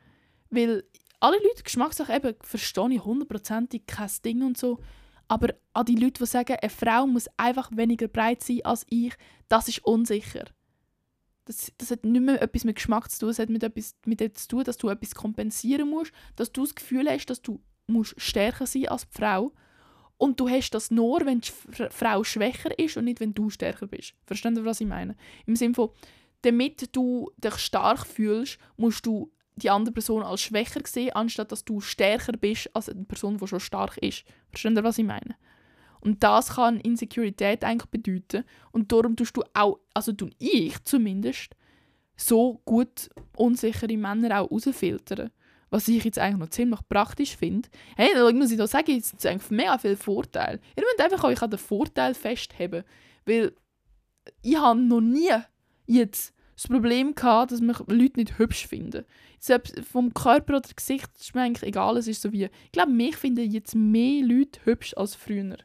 Weil alle Leute Geschmackssache eben verstehe ich hundertprozentig kein Ding und so. Aber an die Leute, die sagen, eine Frau muss einfach weniger breit sein als ich, das ist unsicher. Das, das hat nicht mehr etwas mit Geschmack zu tun, es hat mit etwas mit dem zu tun, dass du etwas kompensieren musst, dass du das Gefühl hast, dass du musst stärker sein als die Frau. Und du hast das nur, wenn die Frau schwächer ist und nicht, wenn du stärker bist. Verstehst du, was ich meine? Im Sinne von, damit du dich stark fühlst, musst du die andere Person als schwächer sehen, anstatt dass du stärker bist als eine Person, die schon stark ist. Verstehst du, was ich meine? Und das kann Insecurity eigentlich bedeuten. Und darum tust du auch, also tue ich zumindest, so gut unsichere Männer auch rausfiltern. Was ich jetzt eigentlich noch ziemlich praktisch finde. Hey, da muss ich da sagen, es ist eigentlich mega viel Vorteil. Ihr müsst einfach euch an den Vorteil festheben. Weil ich habe noch nie jetzt das Problem gehabt, dass mich Leute nicht hübsch finden. Selbst vom Körper oder Gesicht ist mir eigentlich egal. Es ist so wie, ich glaube, mich finden jetzt mehr Leute hübsch als früher.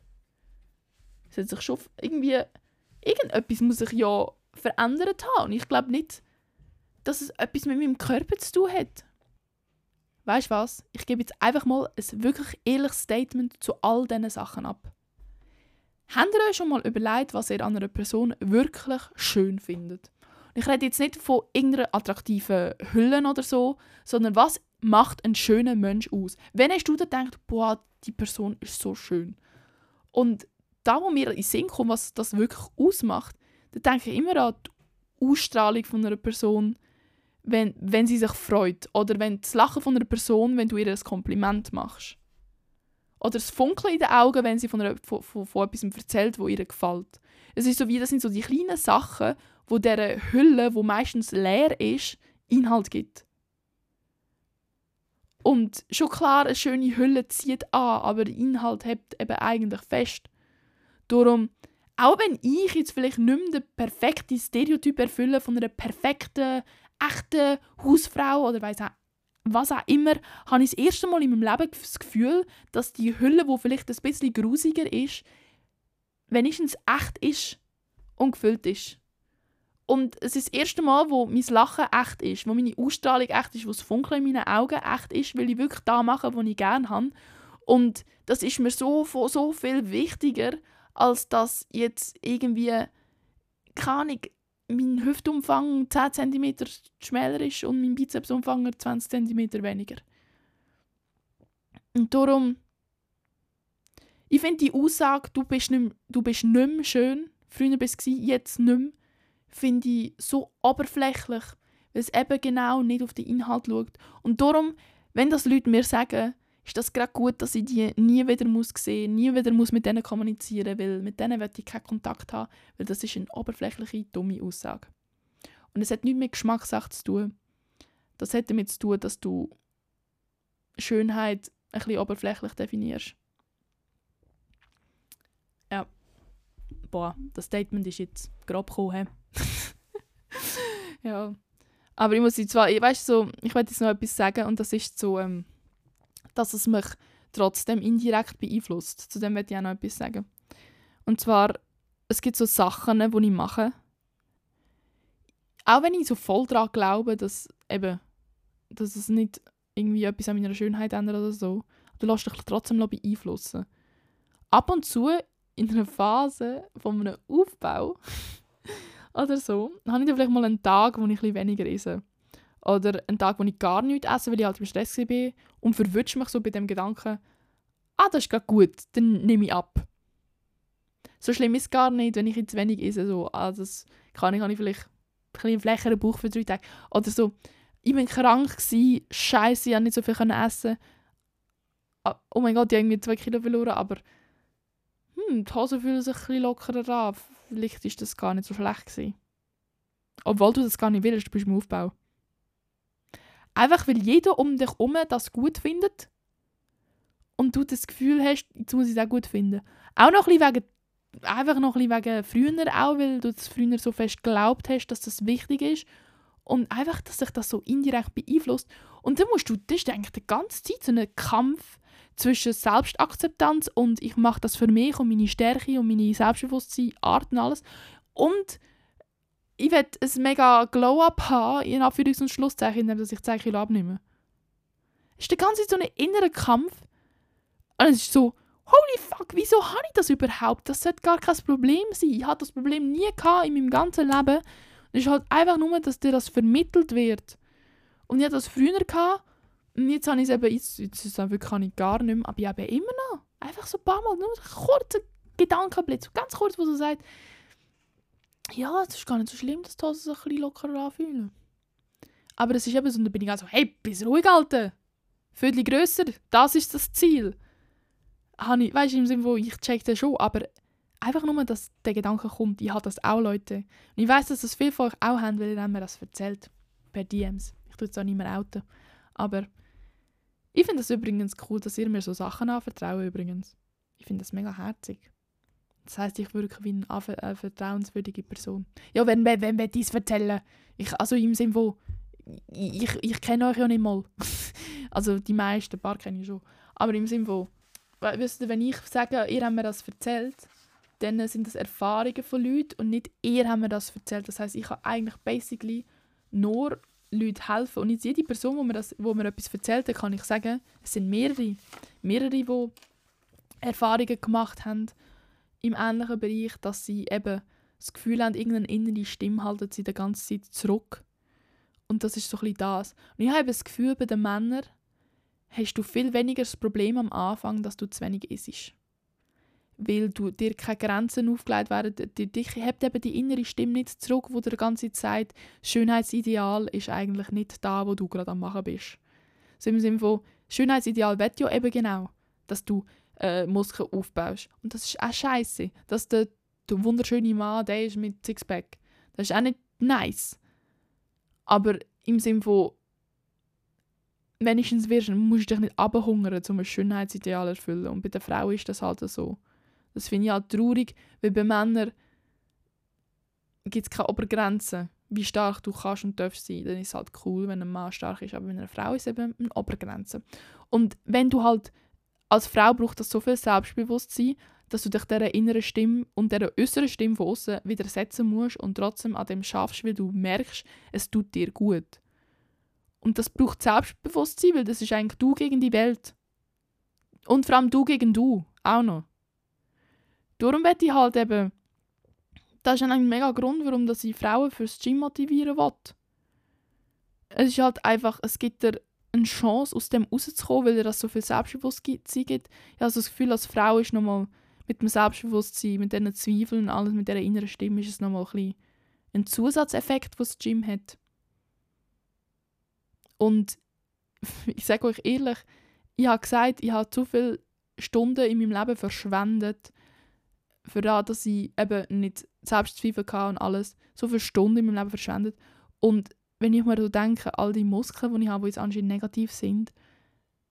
Es hat sich schon irgendwie. Irgendetwas muss sich ja verändert haben. Und ich glaube nicht, dass es etwas mit meinem Körper zu tun hat. Weißt du was? Ich gebe jetzt einfach mal ein wirklich ehrliches Statement zu all diesen Sachen ab. Habt ihr euch schon mal überlegt, was ihr an einer Person wirklich schön findet? Und ich rede jetzt nicht von irgendeiner attraktiven Hülle oder so, sondern was macht ein schöner Mensch aus? Wenn hast du dann gedacht, boah, die Person ist so schön? Und da, wo mir in den Sinn kommt, was das wirklich ausmacht, dann denke ich immer an die Ausstrahlung von einer Person, wenn, wenn sie sich freut. Oder wenn das Lachen von einer Person, wenn du ihr ein Kompliment machst. Oder das Funkeln in den Augen, wenn sie von, einer, von, von, von etwas erzählt, wo ihr gefällt. Es ist so wie, das sind so die kleinen Sachen, wo dieser Hülle, wo meistens leer ist, Inhalt gibt. Und schon klar, eine schöne Hülle zieht an, aber der Inhalt hebt eben eigentlich fest. Darum, auch wenn ich jetzt vielleicht nicht mehr den perfekten Stereotyp erfülle von einer perfekten, echten Hausfrau oder weiss auch, was auch immer, habe ich das erste Mal in meinem Leben das Gefühl, dass die Hülle, die vielleicht ein bisschen grusiger ist, wenigstens echt ist und gefüllt ist. Und es ist das erste Mal, wo mein Lachen echt ist, wo meine Ausstrahlung echt ist, wo das Funkeln in meinen Augen echt ist, weil ich wirklich da mache, was ich gerne habe. Und das ist mir so, so viel wichtiger, als dass jetzt irgendwie, keine Ahnung, mein Hüftumfang 10 cm schmäler ist und mein Bizepsumfang 20 cm weniger. Und darum, ich finde die Aussage, du bist nicht, du bist nicht mehr schön, früher bist du jetzt nicht mehr, finde ich so oberflächlich, weil es eben genau nicht auf den Inhalt schaut. Und darum, wenn das Leute mir sagen, ist das gerade gut, dass ich die nie wieder muss sehen, nie wieder muss mit denen kommunizieren, weil mit denen will ich keinen Kontakt haben, weil das ist eine oberflächliche, dumme Aussage. Und es hat nichts mit Geschmackssache zu tun. Das hat damit zu tun, dass du Schönheit ein bisschen oberflächlich definierst. Ja. Boah, das Statement ist jetzt grob gekommen. ja. Aber ich muss jetzt zwar, ich weiß so, ich werde jetzt noch etwas sagen und das ist so, ähm, dass es mich trotzdem indirekt beeinflusst. Zu dem werde ich auch noch etwas sagen. Und zwar, es gibt so Sachen, die ich mache. Auch wenn ich so voll daran glaube, dass, eben, dass es nicht irgendwie etwas an meiner Schönheit ändert oder so, du lässt dich trotzdem beeinflussen. Ab und zu in einer Phase von einem Aufbau oder so, habe ich dann vielleicht mal einen Tag, wo ich ein weniger esse. Oder einen Tag, wo ich gar nichts esse, weil ich halt im Stress war und verwünsche mich so bei dem Gedanken, ah, das ist gerade gut, dann nehme ich ab. So schlimm ist es gar nicht, wenn ich jetzt wenig esse. So, ah, das kann ich, kann ich vielleicht ein flächeren Bauch für drei Tage. Oder so, ich war krank, scheiße, ich konnte nicht so viel essen. Ah, oh mein Gott, ich habe irgendwie zwei Kilo verloren, aber hm, die Hose fühlen sich ein bisschen lockerer an. Vielleicht war das gar nicht so schlecht gewesen. Obwohl du das gar nicht willst, du bist im Aufbau. Einfach weil jeder um dich herum das gut findet und du das Gefühl hast, jetzt muss ich es auch gut finden. Auch noch ein bisschen wegen, einfach noch ein wegen früher auch, weil du das früher so fest geglaubt hast, dass das wichtig ist und einfach, dass sich das so indirekt beeinflusst. Und dann musst du, das ist eigentlich die ganze Zeit so ein Kampf zwischen Selbstakzeptanz und ich mache das für mich und meine Stärke und meine Selbstbewusstsein, Art und alles. Und ich will ein mega Glow-Up haben, in Anführungs- und Schlusszeichen, indem ich 10 Kilo abnehme. Es ist die ganze Zeit so ein innerer Kampf. Und es ist so, holy fuck, wieso habe ich das überhaupt? Das sollte gar kein Problem sein. Ich hatte das Problem nie gehabt in meinem ganzen Leben. Es ist halt einfach nur, dass dir das vermittelt wird. Und ich hatte das früher gehabt und jetzt habe ich es eben, jetzt, jetzt kann ich gar nicht mehr, aber ich habe immer noch. Einfach so ein paar Mal, nur ein kurzer Gedankenblitz, ganz kurz, wo du sagst, ja, es ist gar nicht so schlimm, dass die Hosen sich ein bisschen lockerer anfühlen. Aber es ist eben so, und dann bin ich also, hey, bist ruhig, Alter. Viertel grösser, das ist das Ziel. Habe ich, weißt du, im Sinne, wo ich check das schon, aber einfach nur, dass der Gedanke kommt, ich habe das auch, Leute. Und ich weiß, dass das viele von euch auch haben, weil ihr mir das erzählt. Per DMs. Ich tue es auch nicht mehr outen. Aber ich finde es übrigens cool, dass ihr mir so Sachen anvertraut übrigens. Ich finde das mega herzig. Das heißt, ich wirke wie eine, vertrauenswürdige Person. Ja, wenn, wenn, wenn wir dies erzählen. Ich, also im Sinne wo, ich, ich, kenne euch ja nicht mal. also die meisten, ein paar kenne ich schon. Aber im Sinne wo, wisst ihr, wenn ich sage, ihr habt mir das erzählt, dann sind das Erfahrungen von Leuten und nicht ihr habt mir das erzählt. Das heißt, ich habe eigentlich basically nur Leute helfen. Und jetzt jede Person, wo mir, das, wo mir etwas erzählt hat, kann ich sagen, es sind mehrere. Mehrere, die Erfahrungen gemacht haben im ähnlichen Bereich, dass sie eben das Gefühl haben, irgendeine innere Stimme haltet sie die ganze Zeit zurück. Und das ist so ein das. Und ich habe das Gefühl, bei den Männern hast du viel weniger das Problem am Anfang, dass du zu wenig isst weil du dir keine Grenzen aufgelegt werden. Dich hebt eben die innere Stimme nicht zurück, wo dir die ganze Zeit Schönheitsideal ist eigentlich nicht da, wo du gerade am machen bist. So im Sinne von Schönheitsideal wird ja eben genau, dass du äh, Muskeln aufbaust. Und das ist auch scheiße, dass der, der wunderschöne Mann, der ist mit Sixpack. Das ist auch nicht nice. Aber im Sinne von wenigstens wirst, musst du dich nicht abhungern, um ein Schönheitsideal zu erfüllen. Und bei der Frau ist das halt so. Das finde ich halt traurig, weil bei Männern gibt es keine Obergrenze, wie stark du kannst und darfst sein. Dann ist es halt cool, wenn ein Mann stark ist, aber wenn eine Frau ist, eben eine Obergrenze. Und wenn du halt, als Frau braucht das so viel Selbstbewusstsein, dass du dich dieser inneren Stimme und dieser äußeren Stimme von außen widersetzen musst und trotzdem an dem schaffst, weil du merkst, es tut dir gut. Und das braucht Selbstbewusstsein, weil das ist eigentlich du gegen die Welt. Und vor allem du gegen du, auch noch. Darum werde ich halt eben, das ist ein mega Grund, warum ich Frauen fürs Gym motivieren will. Es ist halt einfach, es gibt dir eine Chance, aus dem rauszukommen, weil dir das so viel Selbstbewusstsein gibt. Ich habe also das Gefühl, als Frau ist nochmal mit dem Selbstbewusstsein, mit diesen Zweifeln und alles, mit dieser inneren Stimme, ist es nochmal ein, ein Zusatzeffekt, was das Gym hat. Und ich sage euch ehrlich, ich habe gesagt, ich habe zu viele Stunden in meinem Leben verschwendet, für das, dass ich eben nicht Selbstzweifel hatte und alles, so viele Stunden in meinem Leben verschwendet. Und wenn ich mir so denke, all die Muskeln, die ich habe, die jetzt anscheinend negativ sind,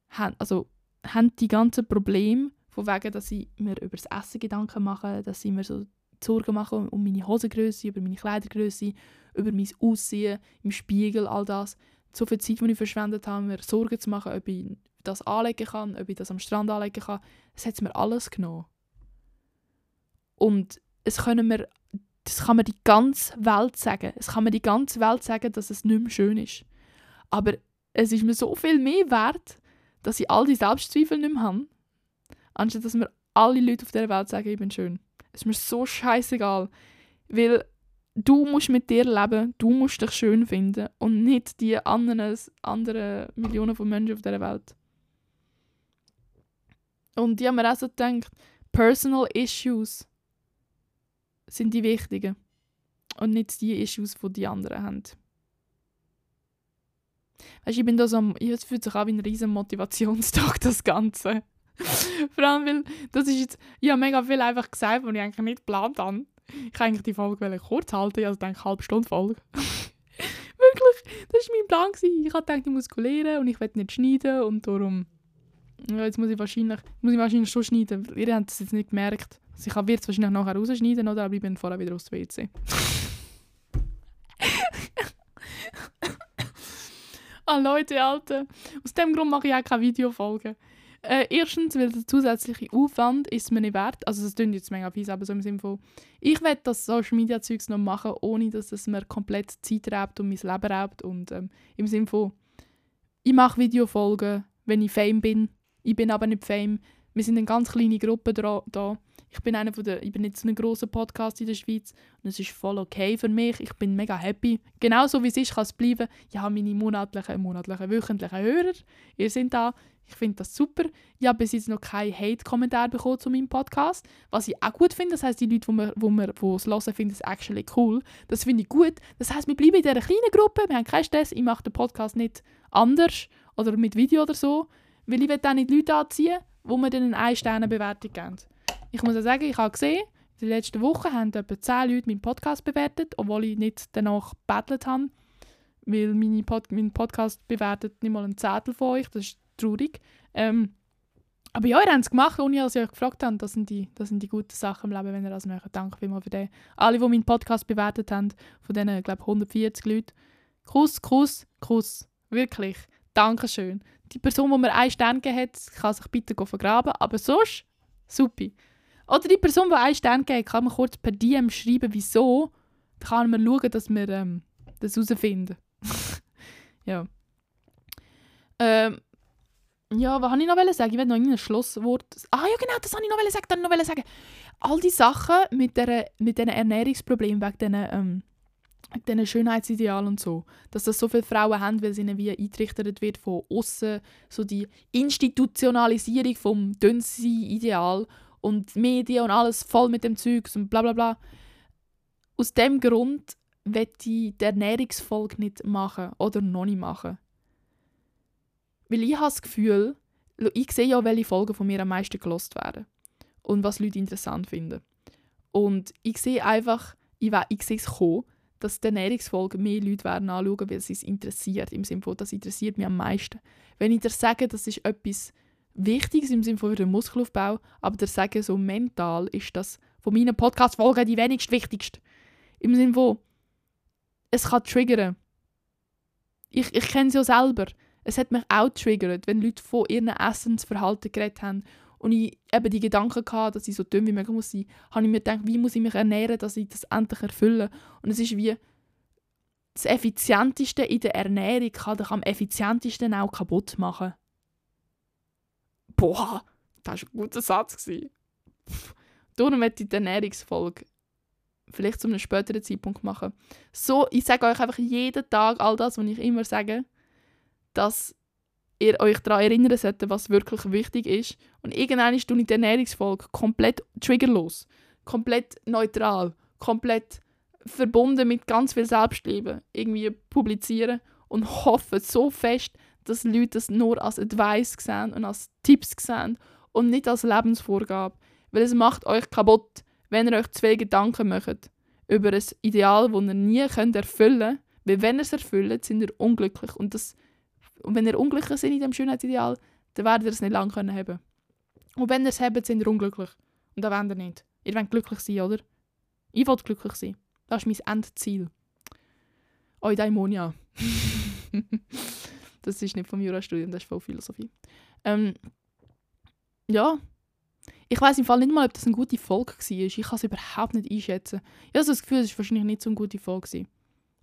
haben, also, haben die ganzen Probleme, von wegen, dass ich mir über das Essen Gedanken mache, dass ich mir so Sorgen mache um meine Hosengröße, über meine Kleidergröße, über mein Aussehen im Spiegel, all das. So viel Zeit, die ich verschwendet habe, mir Sorgen zu machen, ob ich das anlegen kann, ob ich das am Strand anlegen kann. Es hat mir alles genommen. Und es können wir, das kann mir die ganze Welt sagen. Es kann mir die ganze Welt sagen, dass es nicht mehr schön ist. Aber es ist mir so viel mehr wert, dass ich all die Selbstzweifel nicht mehr habe, anstatt dass mir alle Leute auf der Welt sagen, ich bin schön. Es ist mir so scheißegal. Weil du musst mit dir leben, du musst dich schön finden und nicht die anderen, anderen Millionen von Menschen auf dieser Welt. Und die haben mir auch so gedacht, Personal Issues sind die wichtigen und nicht die Issues, die die anderen haben. Weißt, ich bin da so, es fühlt sich an wie ein riesen Motivationstag, das Ganze. Vor allem, weil das ist jetzt, ich habe mega viel einfach gesagt, was ich eigentlich nicht geplant habe. Ich wollte eigentlich die Folge kurz halten, also denke halbe Stunde Folge. Wirklich, das war mein Plan. Ich dachte, ich muss lernen und ich will nicht schneiden und darum... Ja, jetzt muss ich wahrscheinlich, muss ich wahrscheinlich schon schneiden, ihr habt es jetzt nicht gemerkt. Also ich werde es wahrscheinlich nachher rausschneiden, oder? aber ich bin vorher wieder aus dem WC. ah Leute, Alter. Aus dem Grund mache ich auch keine Videofolgen. Äh, erstens, weil der zusätzliche Aufwand ist mir nicht wert. Also es klingt jetzt mega fies, aber so im Sinne von, ich will das Social Media Zeugs noch machen, ohne dass es mir komplett Zeit raubt und mein Leben raubt. Und ähm, im Sinne von, ich mache Videofolgen, wenn ich Fame bin. Ich bin aber nicht Fame. Wir sind eine ganz kleine Gruppe da. Ich bin einer von der, ich bin jetzt ein großer Podcast in der Schweiz und es ist voll okay für mich. Ich bin mega happy. Genauso wie es ist, kann es bleiben. Ich habe meine monatlichen, monatlichen, wöchentlichen Hörer. Ihr seid da. Ich finde das super. Ich habe bis jetzt noch keinen Hate-Kommentar bekommen zu meinem Podcast, was ich auch gut finde. Das heißt, die Leute, die wir, wo wo es hören, finden es actually cool. Das finde ich gut. Das heißt, wir bleiben in dieser kleinen Gruppe. Wir haben keinen Stress. Ich mache den Podcast nicht anders oder mit Video oder so, weil ich will dann nicht Leute anziehen, wo mir dann eine Ein-Sterne-Bewertung geben. Ich muss auch sagen, ich habe gesehen, in den letzten Wochen haben etwa 10 Leute meinen Podcast bewertet, obwohl ich nicht danach gebettelt habe, weil meine Pod mein Podcast bewertet nicht mal ein Zettel von euch. Das ist traurig. Ähm, aber ja, ihr habt es gemacht, ohne dass ihr euch gefragt habt. Das sind, die, das sind die guten Sachen im Leben, wenn ihr das macht. Danke vielmals für den. Alle, die meinen Podcast bewertet haben, von diesen, glaube 140 Leuten. Kuss, Kuss, Kuss. Wirklich. Dankeschön. Die Person, die mir einen Stern gegeben hat, kann sich bitte vergraben. Aber sonst, super. Oder die Person, die einen Stern gegeben hat, kann mir kurz per DM schreiben, wieso. Dann kann man schauen, dass wir ähm, das herausfinden. ja. Ähm, ja, was wollte ich noch sagen? Ich will noch ein Schlusswort. Ah ja, genau, das wollte ich noch sagen. Dann noch sagen. All die Sachen mit, der, mit diesen Ernährungsproblemen wegen diesen, ähm, diesen Schönheitsidealen und so. Dass das so viele Frauen haben, weil sie ihnen wie eintrichtert wird von außen so die Institutionalisierung vom Dünnsein-Ideal und Medien und alles voll mit dem Zeugs und bla bla bla. Aus dem Grund will ich die Ernährungsfolge nicht machen oder noch nicht machen. Weil ich habe das Gefühl, ich sehe ja, welche Folgen von mir am meisten gelost werden und was Leute interessant finden. Und ich sehe einfach, ich, ich sehe es kommen, dass die Ernährungsfolge mehr Leute werden anschauen, weil sie es interessiert. Im Sinne von, das interessiert mich am meisten. Wenn ich dir sage, das ist etwas Wichtiges im Sinne von dem Muskelaufbau, aber dir sage, so mental ist das von meinen Podcast-Folgen die wenigst wichtigste. Im Sinne von, es kann triggern. Ich, ich kenne es ja selber es hat mich auch triggert, wenn Leute von ihrem Essensverhalten geredet haben und ich eben die Gedanken hatte, dass ich so dünn wie möglich muss sein, habe ich mir gedacht, wie muss ich mich ernähren, dass ich das endlich erfülle. Und es ist wie das Effizienteste in der Ernährung kann dich am effizientesten auch kaputt machen. Boah, das war ein guter Satz. Darum möchte ich die Ernährungsfolge vielleicht zu einem späteren Zeitpunkt machen. So, ich sage euch einfach jeden Tag all das, was ich immer sage dass ihr euch daran erinnern solltet, was wirklich wichtig ist. Und irgendwann ist die Ernährungsfolge komplett triggerlos, komplett neutral, komplett verbunden mit ganz viel Selbstliebe irgendwie publizieren und hoffe so fest, dass Leute das nur als Advice sehen und als Tipps sehen und nicht als Lebensvorgabe. Weil es macht euch kaputt, wenn ihr euch zwei Gedanken macht über ein Ideal, das ihr nie erfüllen könnt. Weil wenn ihr es erfüllt, sind ihr unglücklich. Und das und wenn ihr unglücklich seid in diesem Schönheitsideal, dann werdet ihr es nicht lange können haben. Und wenn ihr es habt, sind ihr unglücklich. Und das wollt ihr nicht. Ihr wollt glücklich sein, oder? Ich will glücklich sein. Das ist mein Endziel. Eudaimonia. Das ist nicht vom Jurastudium, das ist von Philosophie. Ähm, ja. Ich weiß im Fall nicht mal, ob das eine gute Folge war. Ich kann es überhaupt nicht einschätzen. Ich habe so das Gefühl, es war wahrscheinlich nicht so eine gute Folge.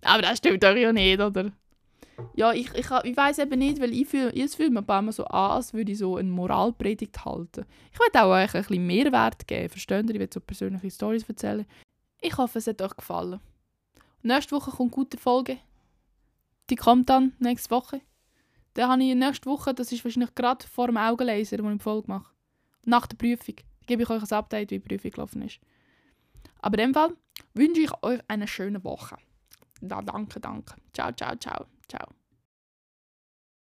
Aber das stimmt doch ja nicht, oder? Ja, ich, ich, ich weiß eben nicht, weil ich fühle ich fühl mir so an, als würde ich so eine Moralpredigt halten. Ich will auch euch ein bisschen Mehrwert geben, versteht ihr? Ich will so persönliche Stories erzählen. Ich hoffe, es hat euch gefallen. Nächste Woche kommt gute Folge. Die kommt dann nächste Woche. Dann habe ich nächste Woche, das ist wahrscheinlich gerade vor dem Augenlaser, wo ich die Folge mache. Nach der Prüfung gebe ich euch ein Update, wie die Prüfung gelaufen ist. Aber in dem Fall wünsche ich euch eine schöne Woche. Ja, danke, danke. Ciao, ciao, ciao, ciao.